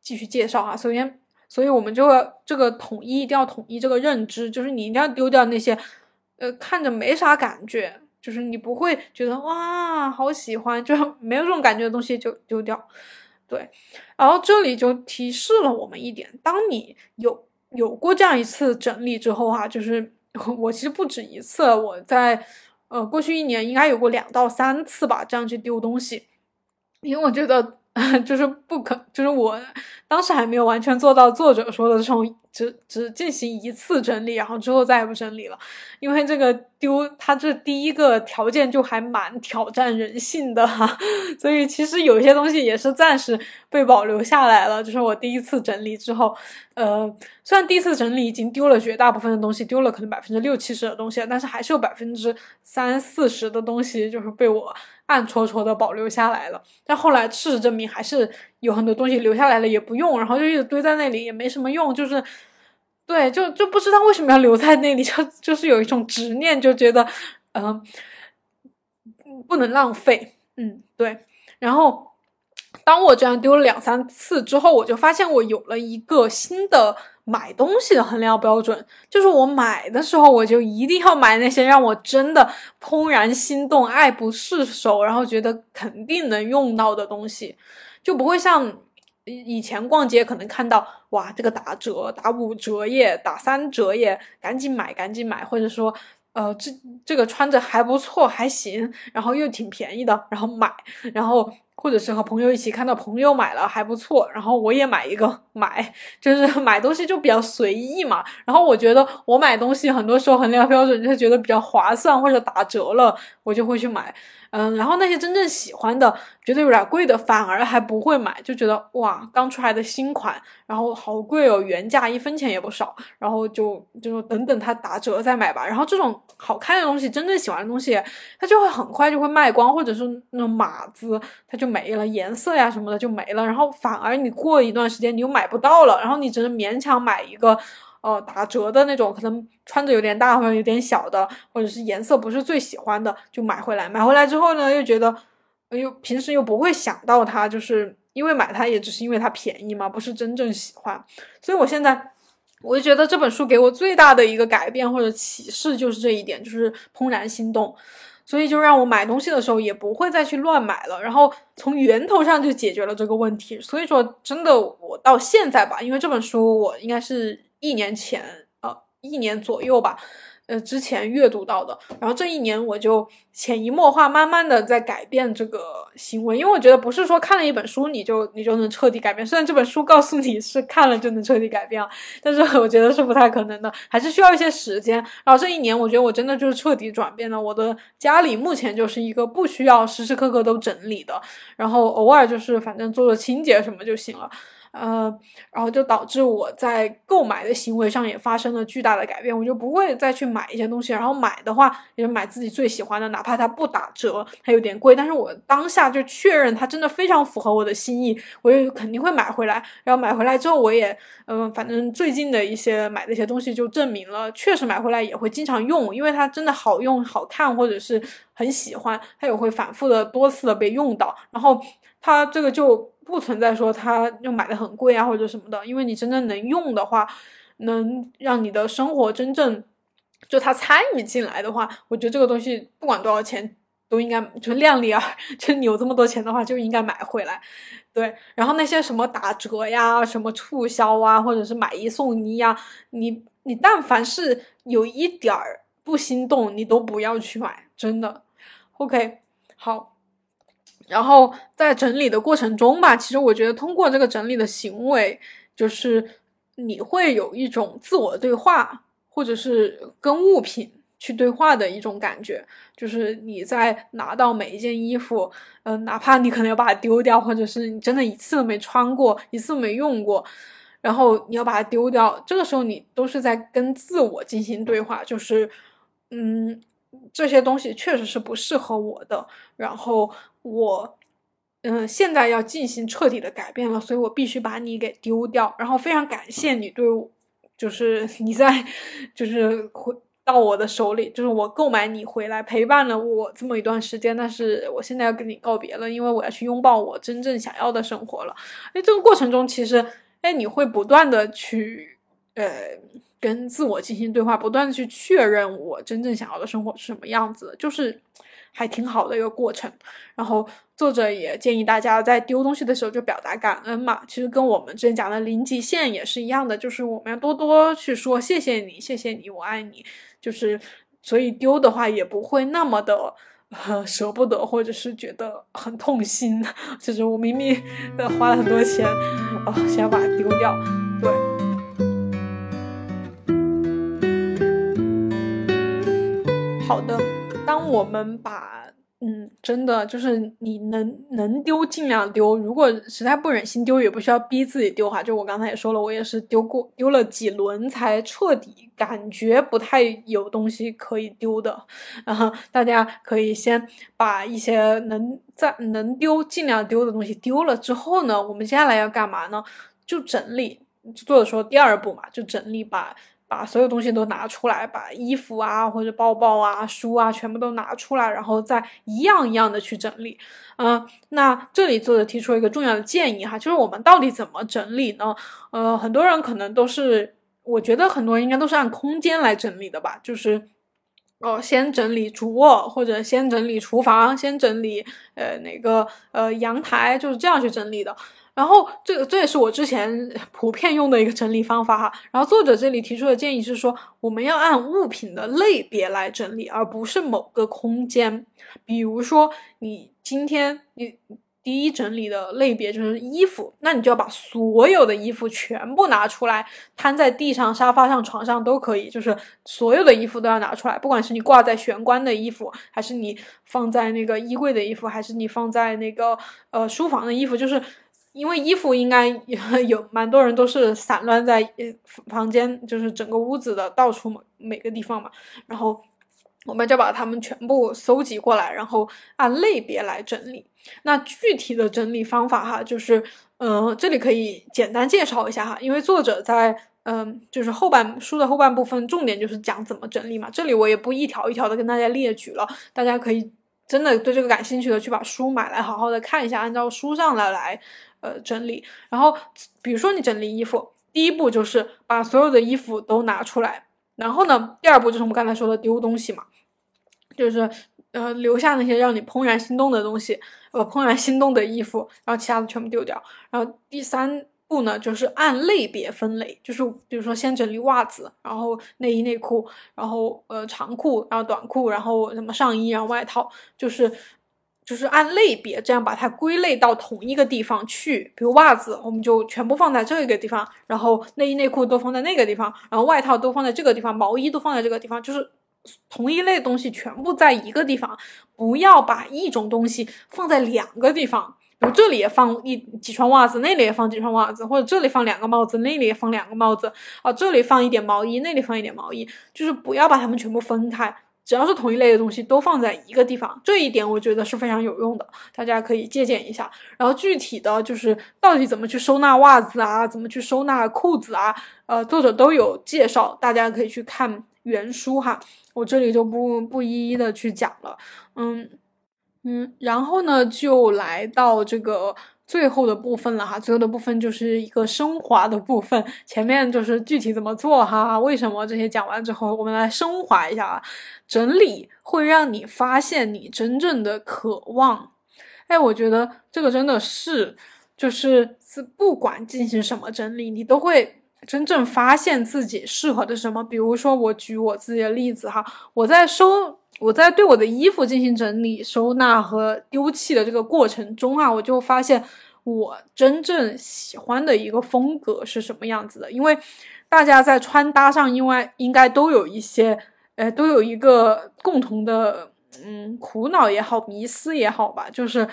继续介绍啊，首先，所以我们就要这个统一，一定要统一这个认知，就是你一定要丢掉那些，呃，看着没啥感觉，就是你不会觉得哇，好喜欢，就 没有这种感觉的东西就丢掉。对，然后这里就提示了我们一点，当你有有过这样一次整理之后哈，就是我其实不止一次，我在呃过去一年应该有过两到三次吧，这样去丢东西，因为我觉得。就是不可，就是我当时还没有完全做到作者说的这种，只只进行一次整理，然后之后再也不整理了，因为这个丢，它这第一个条件就还蛮挑战人性的哈，所以其实有些东西也是暂时被保留下来了。就是我第一次整理之后，呃，虽然第一次整理已经丢了绝大部分的东西，丢了可能百分之六七十的东西，但是还是有百分之三四十的东西就是被我。暗戳戳的保留下来了，但后来事实证明还是有很多东西留下来了也不用，然后就一直堆在那里也没什么用，就是对，就就不知道为什么要留在那里，就就是有一种执念，就觉得嗯不能浪费，嗯对，然后当我这样丢了两三次之后，我就发现我有了一个新的。买东西的衡量标准，就是我买的时候，我就一定要买那些让我真的怦然心动、爱不释手，然后觉得肯定能用到的东西，就不会像以前逛街可能看到哇这个打折、打五折耶、打三折耶，赶紧买、赶紧买，或者说呃这这个穿着还不错、还行，然后又挺便宜的，然后买，然后。或者是和朋友一起看到朋友买了还不错，然后我也买一个买，就是 买东西就比较随意嘛。然后我觉得我买东西很多时候衡量标准就是觉得比较划算或者打折了，我就会去买。嗯，然后那些真正喜欢的，觉得有点贵的，反而还不会买，就觉得哇，刚出来的新款，然后好贵哦，原价一分钱也不少，然后就就说等等它打折再买吧。然后这种好看的东西，真正喜欢的东西，它就会很快就会卖光，或者是那种码子它就没了，颜色呀什么的就没了，然后反而你过一段时间你又买不到了，然后你只能勉强买一个。哦，打折的那种，可能穿着有点大或者有点小的，或者是颜色不是最喜欢的，就买回来。买回来之后呢，又觉得，又平时又不会想到它，就是因为买它也只是因为它便宜嘛，不是真正喜欢。所以我现在，我就觉得这本书给我最大的一个改变或者启示就是这一点，就是怦然心动。所以就让我买东西的时候也不会再去乱买了，然后从源头上就解决了这个问题。所以说，真的我到现在吧，因为这本书我应该是。一年前，呃，一年左右吧，呃，之前阅读到的，然后这一年我就潜移默化，慢慢的在改变这个行为，因为我觉得不是说看了一本书你就你就能彻底改变，虽然这本书告诉你是看了就能彻底改变啊，但是我觉得是不太可能的，还是需要一些时间。然后这一年，我觉得我真的就是彻底转变了，我的家里目前就是一个不需要时时刻刻都整理的，然后偶尔就是反正做做清洁什么就行了。呃，然后就导致我在购买的行为上也发生了巨大的改变，我就不会再去买一些东西，然后买的话也买自己最喜欢的，哪怕它不打折，它有点贵，但是我当下就确认它真的非常符合我的心意，我也肯定会买回来。然后买回来之后，我也，嗯，反正最近的一些买的一些东西就证明了，确实买回来也会经常用，因为它真的好用、好看，或者是很喜欢，它也会反复的多次的被用到，然后它这个就。不存在说它又买的很贵啊或者什么的，因为你真正能用的话，能让你的生活真正就它参与进来的话，我觉得这个东西不管多少钱都应该就量力而，就你有这么多钱的话就应该买回来。对，然后那些什么打折呀、什么促销啊，或者是买一送一呀，你你但凡是有一点儿。不心动，你都不要去买，真的。OK，好。然后在整理的过程中吧，其实我觉得通过这个整理的行为，就是你会有一种自我对话，或者是跟物品去对话的一种感觉。就是你在拿到每一件衣服，嗯，哪怕你可能要把它丢掉，或者是你真的一次都没穿过，一次都没用过，然后你要把它丢掉，这个时候你都是在跟自我进行对话，就是，嗯。这些东西确实是不适合我的，然后我，嗯，现在要进行彻底的改变了，所以我必须把你给丢掉。然后非常感谢你对，就是 你在，就是回到我的手里，就是我购买你回来陪伴了我这么一段时间，但是我现在要跟你告别了，因为我要去拥抱我真正想要的生活了。哎，这个过程中其实，哎，你会不断的去，呃。跟自我进行对话，不断的去确认我真正想要的生活是什么样子，就是还挺好的一个过程。然后作者也建议大家在丢东西的时候就表达感恩嘛，其实跟我们之前讲的零极限也是一样的，就是我们要多多去说谢谢你，谢谢你，我爱你。就是所以丢的话也不会那么的舍不得，或者是觉得很痛心。就是我明明花了很多钱，啊，想要把它丢掉，对。好的，当我们把嗯，真的就是你能能丢尽量丢，如果实在不忍心丢，也不需要逼自己丢哈。就我刚才也说了，我也是丢过丢了几轮才彻底感觉不太有东西可以丢的。然后大家可以先把一些能在能丢尽量丢的东西丢了之后呢，我们接下来要干嘛呢？就整理，作者说第二步嘛，就整理把。把所有东西都拿出来，把衣服啊或者包包啊、书啊全部都拿出来，然后再一样一样的去整理。嗯，那这里作者提出了一个重要的建议哈，就是我们到底怎么整理呢？呃，很多人可能都是，我觉得很多人应该都是按空间来整理的吧，就是哦，先整理主卧，或者先整理厨房，先整理呃哪个呃阳台，就是这样去整理的。然后，这个这也是我之前 普遍用的一个整理方法哈。然后作者这里提出的建议是说，我们要按物品的类别来整理，而不是某个空间。比如说，你今天你第一整理的类别就是衣服，那你就要把所有的衣服全部拿出来，摊在地上、沙发上、床上都可以，就是所有的衣服都要拿出来，不管是你挂在玄关的衣服，还是你放在那个衣柜的衣服，还是你放在那个呃书房的衣服，就是。因为衣服应该 有蛮多人都是散乱在房间，就是整个屋子的到处每个地方嘛。然后我们就把它们全部搜集过来，然后按类别来整理。那具体的整理方法哈，就是嗯，这里可以简单介绍一下哈。因为作者在嗯，就是后半书的后半部分重点就是讲怎么整理嘛。这里我也不一条一条的跟大家列举了，大家可以真的对这个感兴趣的去把书买来好好的看一下，按照书上的来。呃，整理。然后，比如说你整理衣服，第一步就是把所有的衣服都拿出来。然后呢，第二步就是我们刚才说的丢东西嘛，就是呃留下那些让你怦然心动的东西，呃怦然心动的衣服，然后其他的全部丢掉。然后第三布呢，就是按类别分类，就是比如说先整理袜子，然后内衣内裤，然后呃长裤，然后短裤，然后什么上衣，然后外套，就是。就是按类别这样把它归类到同一个地方去，比如袜子，我们就全部放在这个地方，然后内衣内裤都放在那个地方，然后外套都放在这个地方，毛衣都放在这个地方，就是同一类东西全部在一个地方，不要把一种东西放在两个地方，我这里也放一几双袜子，那里也放几双袜子，或者这里放两个帽子，那里也放两个帽子，啊，这里放一点毛衣，那里放一点毛衣，就是不要把它们全部分开。只要是同一类的东西，都放在一个地方，这一点我觉得是非常有用的，大家可以借鉴一下。然后具体的就是到底怎么去收纳袜子啊，怎么去收纳裤子啊，呃，作者都有介绍，大家可以去看原书哈，我这里就不不一一的去讲了。嗯嗯，然后呢，就来到这个。最后的部分了哈，最后的部分就是一个升华的部分。前面就是具体怎么做哈，为什么这些讲完之后，我们来升华一下啊。整理会让你发现你真正的渴望。哎，我觉得这个真的是，就是是不管进行什么整理，你都会真正发现自己适合的什么。比如说，我举我自己的例子哈，我在收。我在对我的衣服进行整理、收纳和丢弃的这个过程中啊，我就发现我真正喜欢的一个风格是什么样子的。因为大家在穿搭上，因为应该都有一些，呃，都有一个共同的，嗯，苦恼也好，迷思也好吧，就是。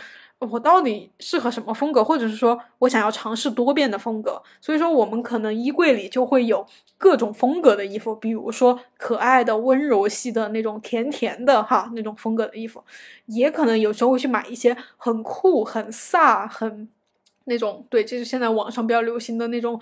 我到底适合什么风格，或者是说我想要尝试多变的风格，所以说我们可能衣柜里就会有各种风格的衣服，比如说可爱的、温柔系的那种甜甜的哈那种风格的衣服，也可能有时候会去买一些很酷、很飒、很那种对，这是现在网上比较流行的那种。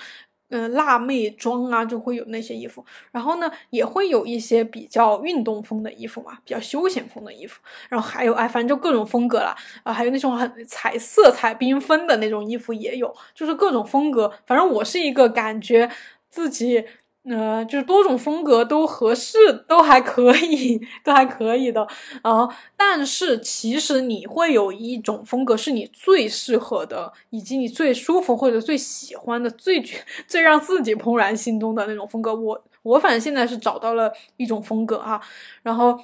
嗯，辣妹装啊，就会有那些衣服，然后呢，也会有一些比较运动风的衣服嘛，比较休闲风的衣服，然后还有哎，反正就各种风格了，啊，还有那种很彩色彩缤纷的那种衣服也有，就是各种风格。反正我是一个感觉自己。呃，就是多种风格都合适，都还可以，都还可以的啊。但是其实你会有一种风格是你最适合的，以及你最舒服或者最喜欢的，最最让自己怦然心动的那种风格。我我反正现在是找到了一种风格哈，然后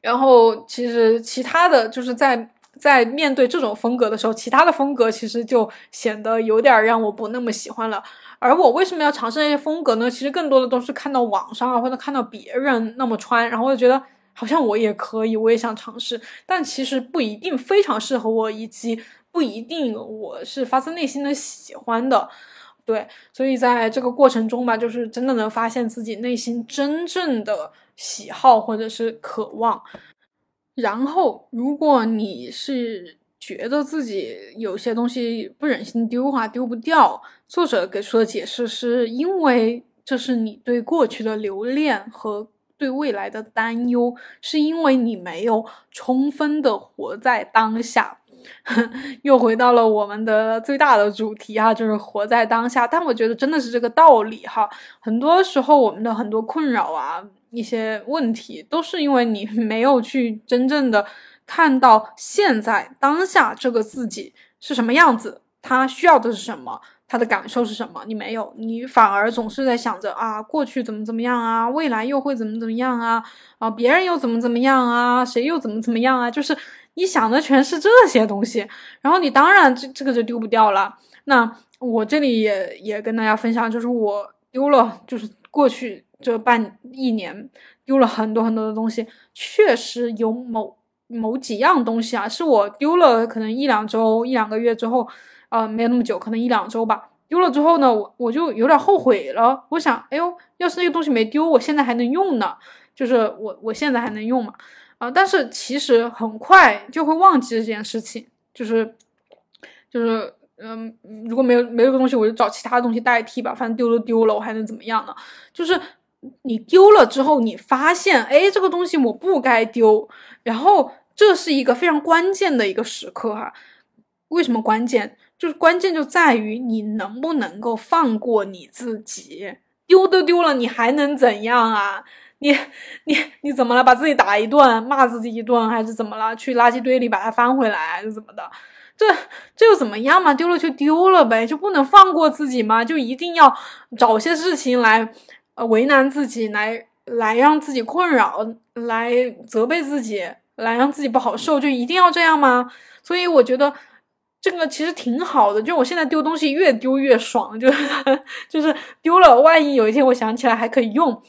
然后其实其他的就是在在面对这种风格的时候，其他的风格其实就显得有点让我不那么喜欢了。而我为什么要尝试那些风格呢？其实更多的都是看到网上啊，或者看到别人那么穿，然后就觉得好像我也可以，我也想尝试，但其实不一定非常适合我，以及不一定我是发自内心的喜欢的。对，所以在这个过程中吧，就是真的能发现自己内心真正的喜好或者是渴望。然后，如果你是。觉得自己有些东西不忍心丢啊，丢不掉。作者给出的解释是因为这是你对过去的留恋和对未来的担忧，是因为你没有充分的活在当下。又回到了我们的最大的主题哈，就是活在当下。但我觉得真的是这个道理哈。很多时候我们的很多困扰啊，一些问题，都是因为你 没有去真正的。看到现在当下这个自己是什么样子，他需要的是什么，他的感受是什么？你没有，你反而总是在想着啊，过去怎么怎么样啊，未来又会怎么怎么样啊，啊，别人又怎么怎么样啊，谁又怎么怎么样啊？就是你想的全是这些东西，然后你当然这这个就丢不掉了。那我这里也也跟大家分享，就是我丢了，就是过去这半一年丢了很多很多的东西，确实有某。某几样东西啊，是我丢了，可能一两周、一两个月之后，呃，没有那么久，可能一两周吧。丢了之后呢，我我就有点后悔了。我想，哎呦，要是那个东西没丢，我现在还能用呢，就是我我现在还能用嘛，啊，但是其实很快就会忘记这件事情，就是就是，嗯，如果没有没有个东西，我就找其他东西代替吧，反正丢了丢了，我还能怎么样呢？就是你丢了之后，你发现，哎，这个东西我不该丢，然后。这是一个非常关键的一个时刻哈，为什么关键？就是关键就在于你能不能够放过你自己，丢都丢了，你还能怎样啊？你你你怎么了？把自己打一顿，骂自己一顿，还是怎么了？去垃圾堆里把它翻回来，还是怎么的？这这又怎么样嘛？丢了就丢了呗，就不能放过自己吗？就一定要找些事情来为难自己，来来让自己困扰，来责备自己？来让自己不好受，就一定要这样吗？所以我觉得这个其实挺好的。就我现在丢东西越丢越爽，就 就是丢了，万一有一天我想起来还可以用，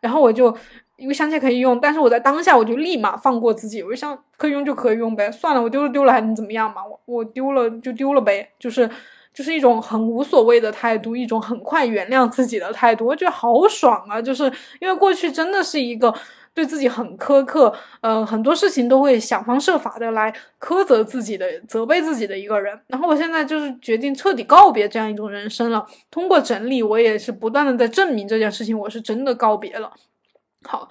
然后我就因为想起来可以用，但是我在当下我就立马放过自己，我就想可以用就可以用呗，算了，我丢了丢了还能怎么样嘛？我我丢了就丢了呗，就是就是一种很无所谓的态度，一种很快原谅自己的态度，我觉得好爽啊！就是因为过去真的是一个。对自己很苛刻，呃，很多事情都会想方设法的来苛责自己的、责备自己的一个人。然后我现在就是决定彻底告别这样一种人生了。通过整理，我也是不断的在证明这件事情，我是真的告别了。好，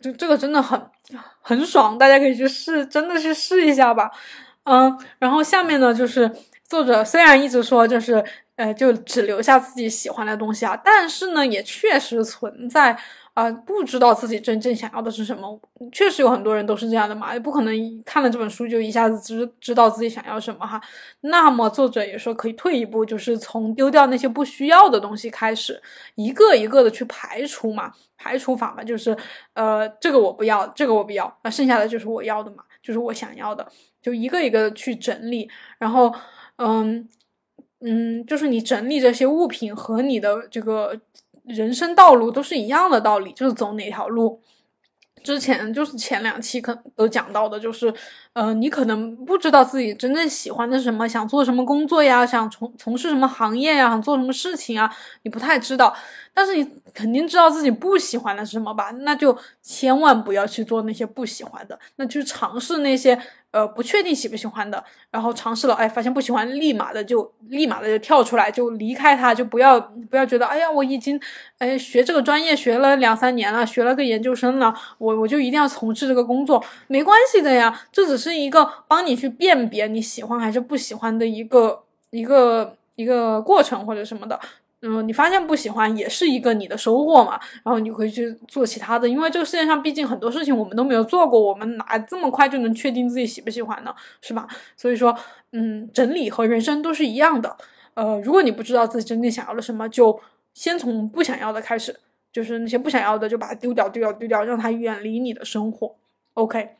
就这个真的很很爽，大家可以去试，真的去试一下吧。嗯，然后下面呢，就是作者虽然一直说就是。呃，就只留下自己喜欢的东西啊，但是呢，也确实存在啊，不知道自己真正想要的是什么。确实有很多人都是这样的嘛，也不可能看了这本书就一下子知知道自己想要什么哈。那么作者也说可以退一步，就是从丢掉那些不需要的东西开始，一个一个的去排除嘛。排除法嘛，就是呃，这个我不要，这个我不要，那剩下的就是我要的嘛，就是我想要的，就一个一个去整理，然后嗯嗯，就是你整理这些物品和你的这个。人生道路都是一样的道理，就是走哪条路。之前就是前两期可都讲到的，就是，呃，你可能不知道自己真正喜欢的是什么，想做什么工作呀，想从从事什么行业呀，想做什么事情啊，你不太知道。但是你肯定知道自己不喜欢的是什么吧？那就千万不要去做那些不喜欢的，那去尝试那些呃不确定喜不喜欢的，然后尝试了，哎，发现不喜欢，立马的就立马的就跳出来，就离开它，就不要不要觉得，哎呀，我已经哎学这个专业学了两三年了，学了个研究生了，我我就一定要从事这个工作，没关系的呀，这只是是一个帮你去辨别你喜欢还是不喜欢的一个一个一个过程或者什么的。嗯，你发现不喜欢也是一个你的收获嘛，然后你可以去做其他的，因为这个世界上毕竟很多事情我们都没有做过，我们哪这么快就能确定自己喜不喜欢呢？是吧？所以说，嗯，整理和人生都是一样的。呃，如果你不知道自己真正想要的什么，就先从不想要的开始，就是那些不想要的就把它丢掉，丢掉，丢掉，让它远离你的生活。OK。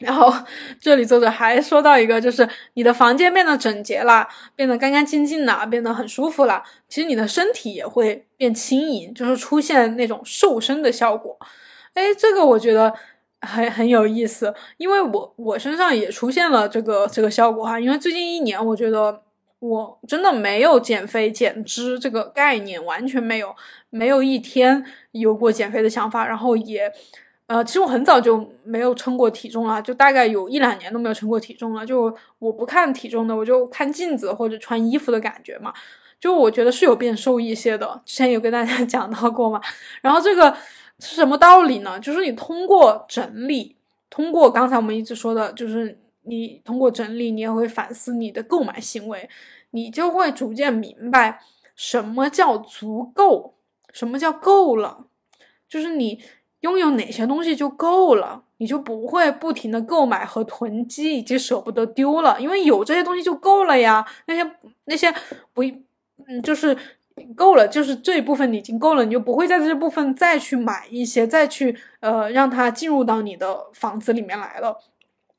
然后这里作者还说到一个，就是你的房间变得整洁了，变得干干净净了，变得很舒服了。其实你的身体也会变轻盈，就是出现那种瘦身的效果。哎，这个我觉得很很有意思，因为我我身上也出现了这个这个效果哈。因为最近一年，我觉得我真的没有减肥减脂这个概念，完全没有，没有一天有过减肥的想法，然后也。呃，其实我很早就没有称过体重了，就大概有一两年都没有称过体重了。就我不看体重的，我就看镜子或者穿衣服的感觉嘛。就我觉得是有变瘦一些的，之前有跟大家 讲到过嘛。然后这个是什么道理呢？就是你通过整理，通过刚才我们一直说的，就是你通过整理，你也会反思你的购买行为，你就会逐渐明白什么叫足够，什么叫够了，就是你。拥有哪些东西就够了，你就不会不停的购买和囤积，以及舍不得丢了，因为有这些东西就够了呀。那些那些不，嗯，就是够了，就是这一部分已经够了，你就不会在这部分再去买一些，再去呃让它进入到你的房子里面来了。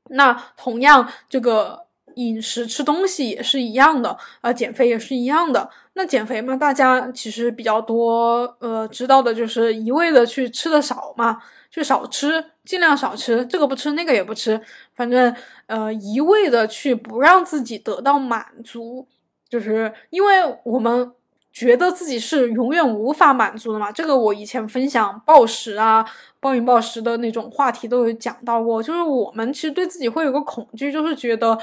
那同样，这个饮食吃东西也是一样的，啊，减肥也是一样的。那减肥嘛，大家其实比较多，呃，知道的就是一味的去吃的少嘛，就少吃，尽量少吃，这个不吃那个也不吃，反正呃，一味的去不让自己得到满足，就是因为我们觉得自己是永远无法满足的嘛。这个我以前分享暴食啊、暴饮暴食的那种话题都有讲到过，就是我们其实对自己会有个恐惧，就是觉得，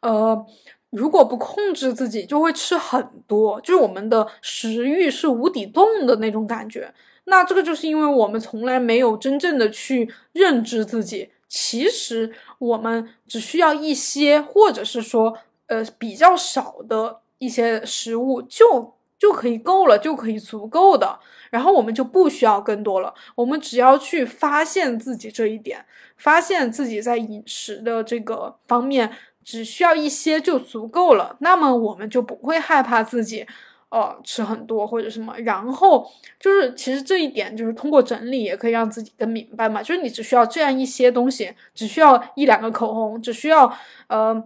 呃。如果不控制自己，就会吃很多，就是我们的食欲是无底洞的那种感觉。那这个就是因为我们从来没有真正的去认知自己，其实我们只需要一些，或者是说，呃，比较少的一些食物就就可以够了，就可以足够的，然后我们就不需要更多了。我们只要去发现自己这一点，发现自己在饮食的这个方面。只需要一些就足够了，那么我们就不会害怕自己，呃，吃很多或者什么。然后就是，其实这一点就是通过整理也可以让自己更明白嘛。就是你只需要这样一些东西，只需要一两个口红，只需要呃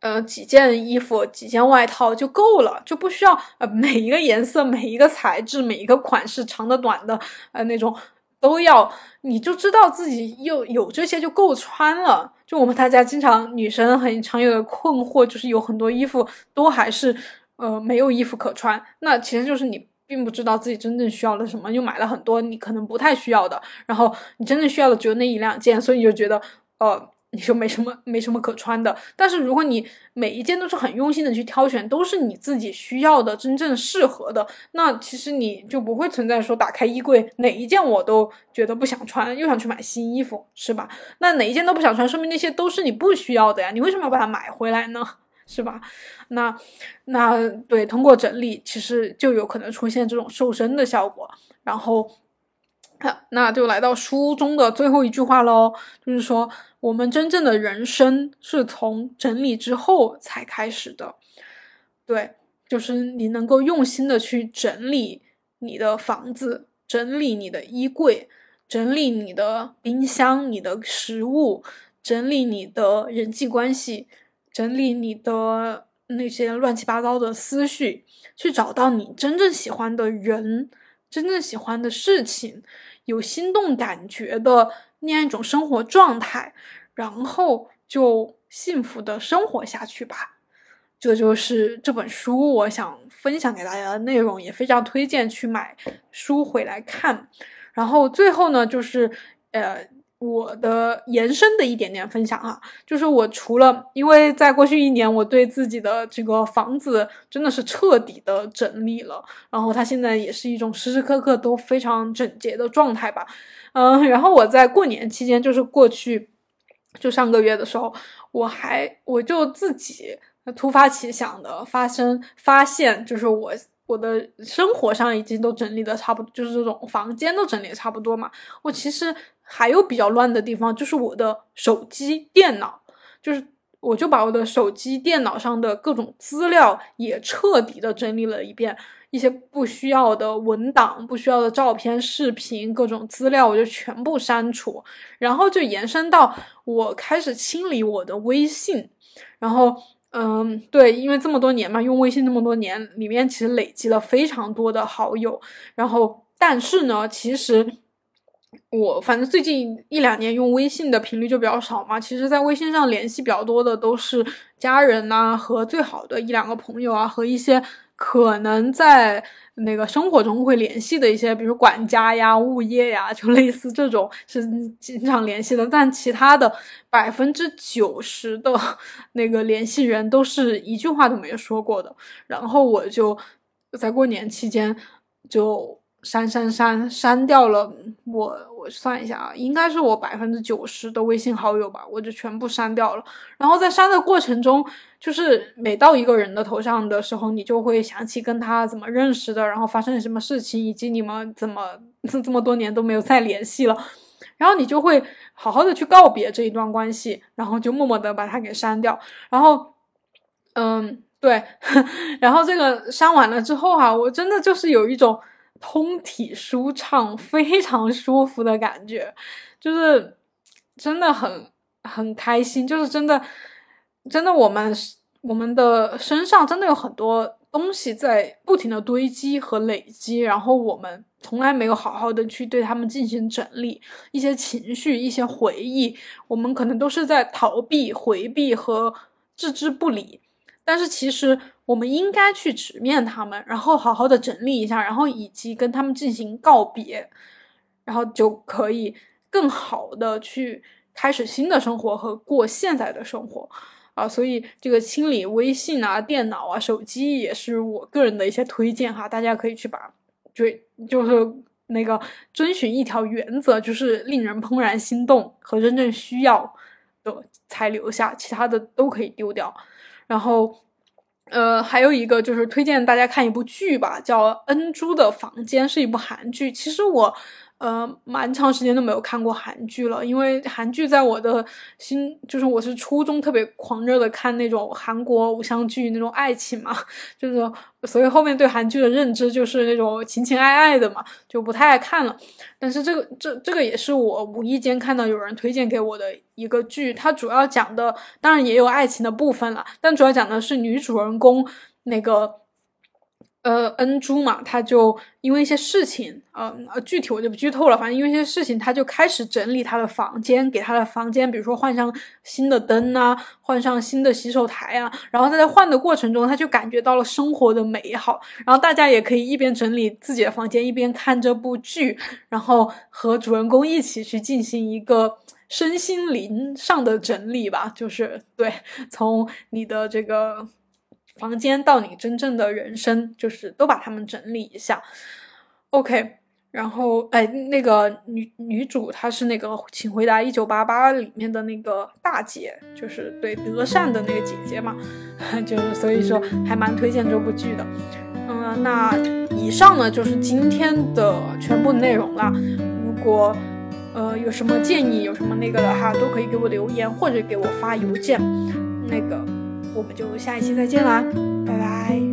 呃几件衣服、几件外套就够了，就不需要呃每一个颜色、每一个材质、每一个款式，长的、短的，呃那种。都要，你就知道自己又有这些就够穿了。就我们大家经常女生很常有的困惑，就是有很多衣服都还是呃没有衣服可穿。那其实就是你并不知道自己真正需要的什么，又买了很多你可能不太需要的，然后你真正需要的只有那一两件，所以你就觉得呃。你就没什么没什么可穿的，但是如果你每一件都是很用心的去挑选，都是你自己需要的、真正适合的，那其实你就不会存在说打开衣柜哪一件我都觉得不想穿，又想去买新衣服，是吧？那哪一件都不想穿，说明那些都是你不需要的呀，你为什么要把它买回来呢？是吧？那那对，通过整理其实就有可能出现这种瘦身的效果，然后。那就来到书中的最后一句话喽，就是说，我们真正的人生是从整理之后才开始的。对，就是你能够用心的去整理你的房子，整理你的衣柜，整理你的冰箱、你的食物，整理你的人际关系，整理你的那些乱七八糟的思绪，去找到你真正喜欢的人，真正喜欢的事情。有心动感觉的那样一种生活状态，然后就幸福的生活下去吧。这就是这本书我想分享给大家的内容，也非常推荐去买书回来看。然后最后呢，就是呃。我的延伸的一点点分享哈，就是我除了因为在过去一年，我对自己的这个房子真的是彻底的整理了，然后它现在也是一种时时刻刻都非常整洁的状态吧。嗯，然后我在过年期间，就是过去就上个月的时候，我还我就自己突发奇想的发生发现，就是我我的生活上已经都整理的差不多，就是这种房间都整理的差不多嘛，我其实。还有比较乱的地方，就是我的手机、电脑，就是我就把我的手机、电脑上的各种资料也彻底的整理了一遍，一些不需要的文档、不需要的照片、视频、各种资料，我就全部删除，然后就延伸到我开始清理我的微信，然后，嗯，对，因为这么多年嘛，用微信这么多年，里面其实累积了非常多的好友，然后，但是呢，其实。我反正最近一两年用微信的频率就比较少嘛，其实，在微信上联系比较多的都是家人呐，和最好的一两个朋友啊，和一些可能在那个生活中会联系的一些，比如管家呀、物业呀，就类似这种是经常联系的。但其他的百分之九十的 那个联系人都是一句话都没有说过的。然后我就在过年期间就。删删删删掉了，我我算一下啊，应该是我百分之九十的微信好友吧，我就全部删掉了。然后在删的过程中，就是每到一个人的头上的时候，你就会想起跟他怎么认识的，然后发生了什么事情，以及你们怎么 这么多年都没有再联系了，然后你就会好好的去告别这一段关系，然后就默默的把它给删掉。然后，嗯，对，然后这个删完了之后哈，我真的就是有一种。通体舒畅，非常舒服的感觉，就是真的很很开心，就是真的真的我们我们的身上真的有很多东西在不停的堆积和累积，然后我们从来没有好好的去对他们进行整理，一些情绪、一些回忆，我们可能都是在逃避、回避和置之不理，但是其实。我们应该去直面他们，然后好好的整理一下，然后以及跟他们进行告别，然后就可以更好的去开始新的生活和过现在的生活啊。所以这个清理微信啊、电脑啊、手机也是我个人的一些推荐哈，大家可以去把追就是那个遵循一条原则，就是令人怦然心动和真正需要的才留下，其他的都可以丢掉，然后。呃，还有一个就是推荐大家看一部剧吧，叫《恩珠的房间》，是一部韩剧。其实我。呃，蛮长时间都没有看过韩剧了，因为韩剧在我的心，就是我是初中特别狂热的看那种韩国偶像剧，那种爱情嘛，就是所以后面对韩剧的认知就是那种情情爱爱的嘛，就不太爱看了。但是这个这这个也是我无意间看到有人推荐给我的一个剧，它主要讲的当然也有爱情的部分了，但主要讲的是女主人公那个。呃，恩珠嘛，他就因为一些事情，呃，具体我就不剧透了。反正因为一些事情，他就开始整理他的房间，给他的房间，比如说换上新的灯啊，换上新的洗手台啊。然后他在换的过程中，他就感觉到了生活的美好。然后大家也可以一边整理自己的房间，一边看这部剧，然后和主人公一起去进行一个身心灵上的整理吧。就是对，从你的这个。房间到你真正的人生，就是都把它们整理一下。OK，然后哎，那个女女主她是那个《请回答一九八八》里面的那个大姐，就是对德善的那个姐姐嘛，就是所以说还蛮推荐这部剧的。嗯，那以上呢就是今天的全部内容了。如果呃有什么建议，有什么那个的哈，都可以给我留言或者给我发邮件，那个。我们就下一期再见啦拜拜。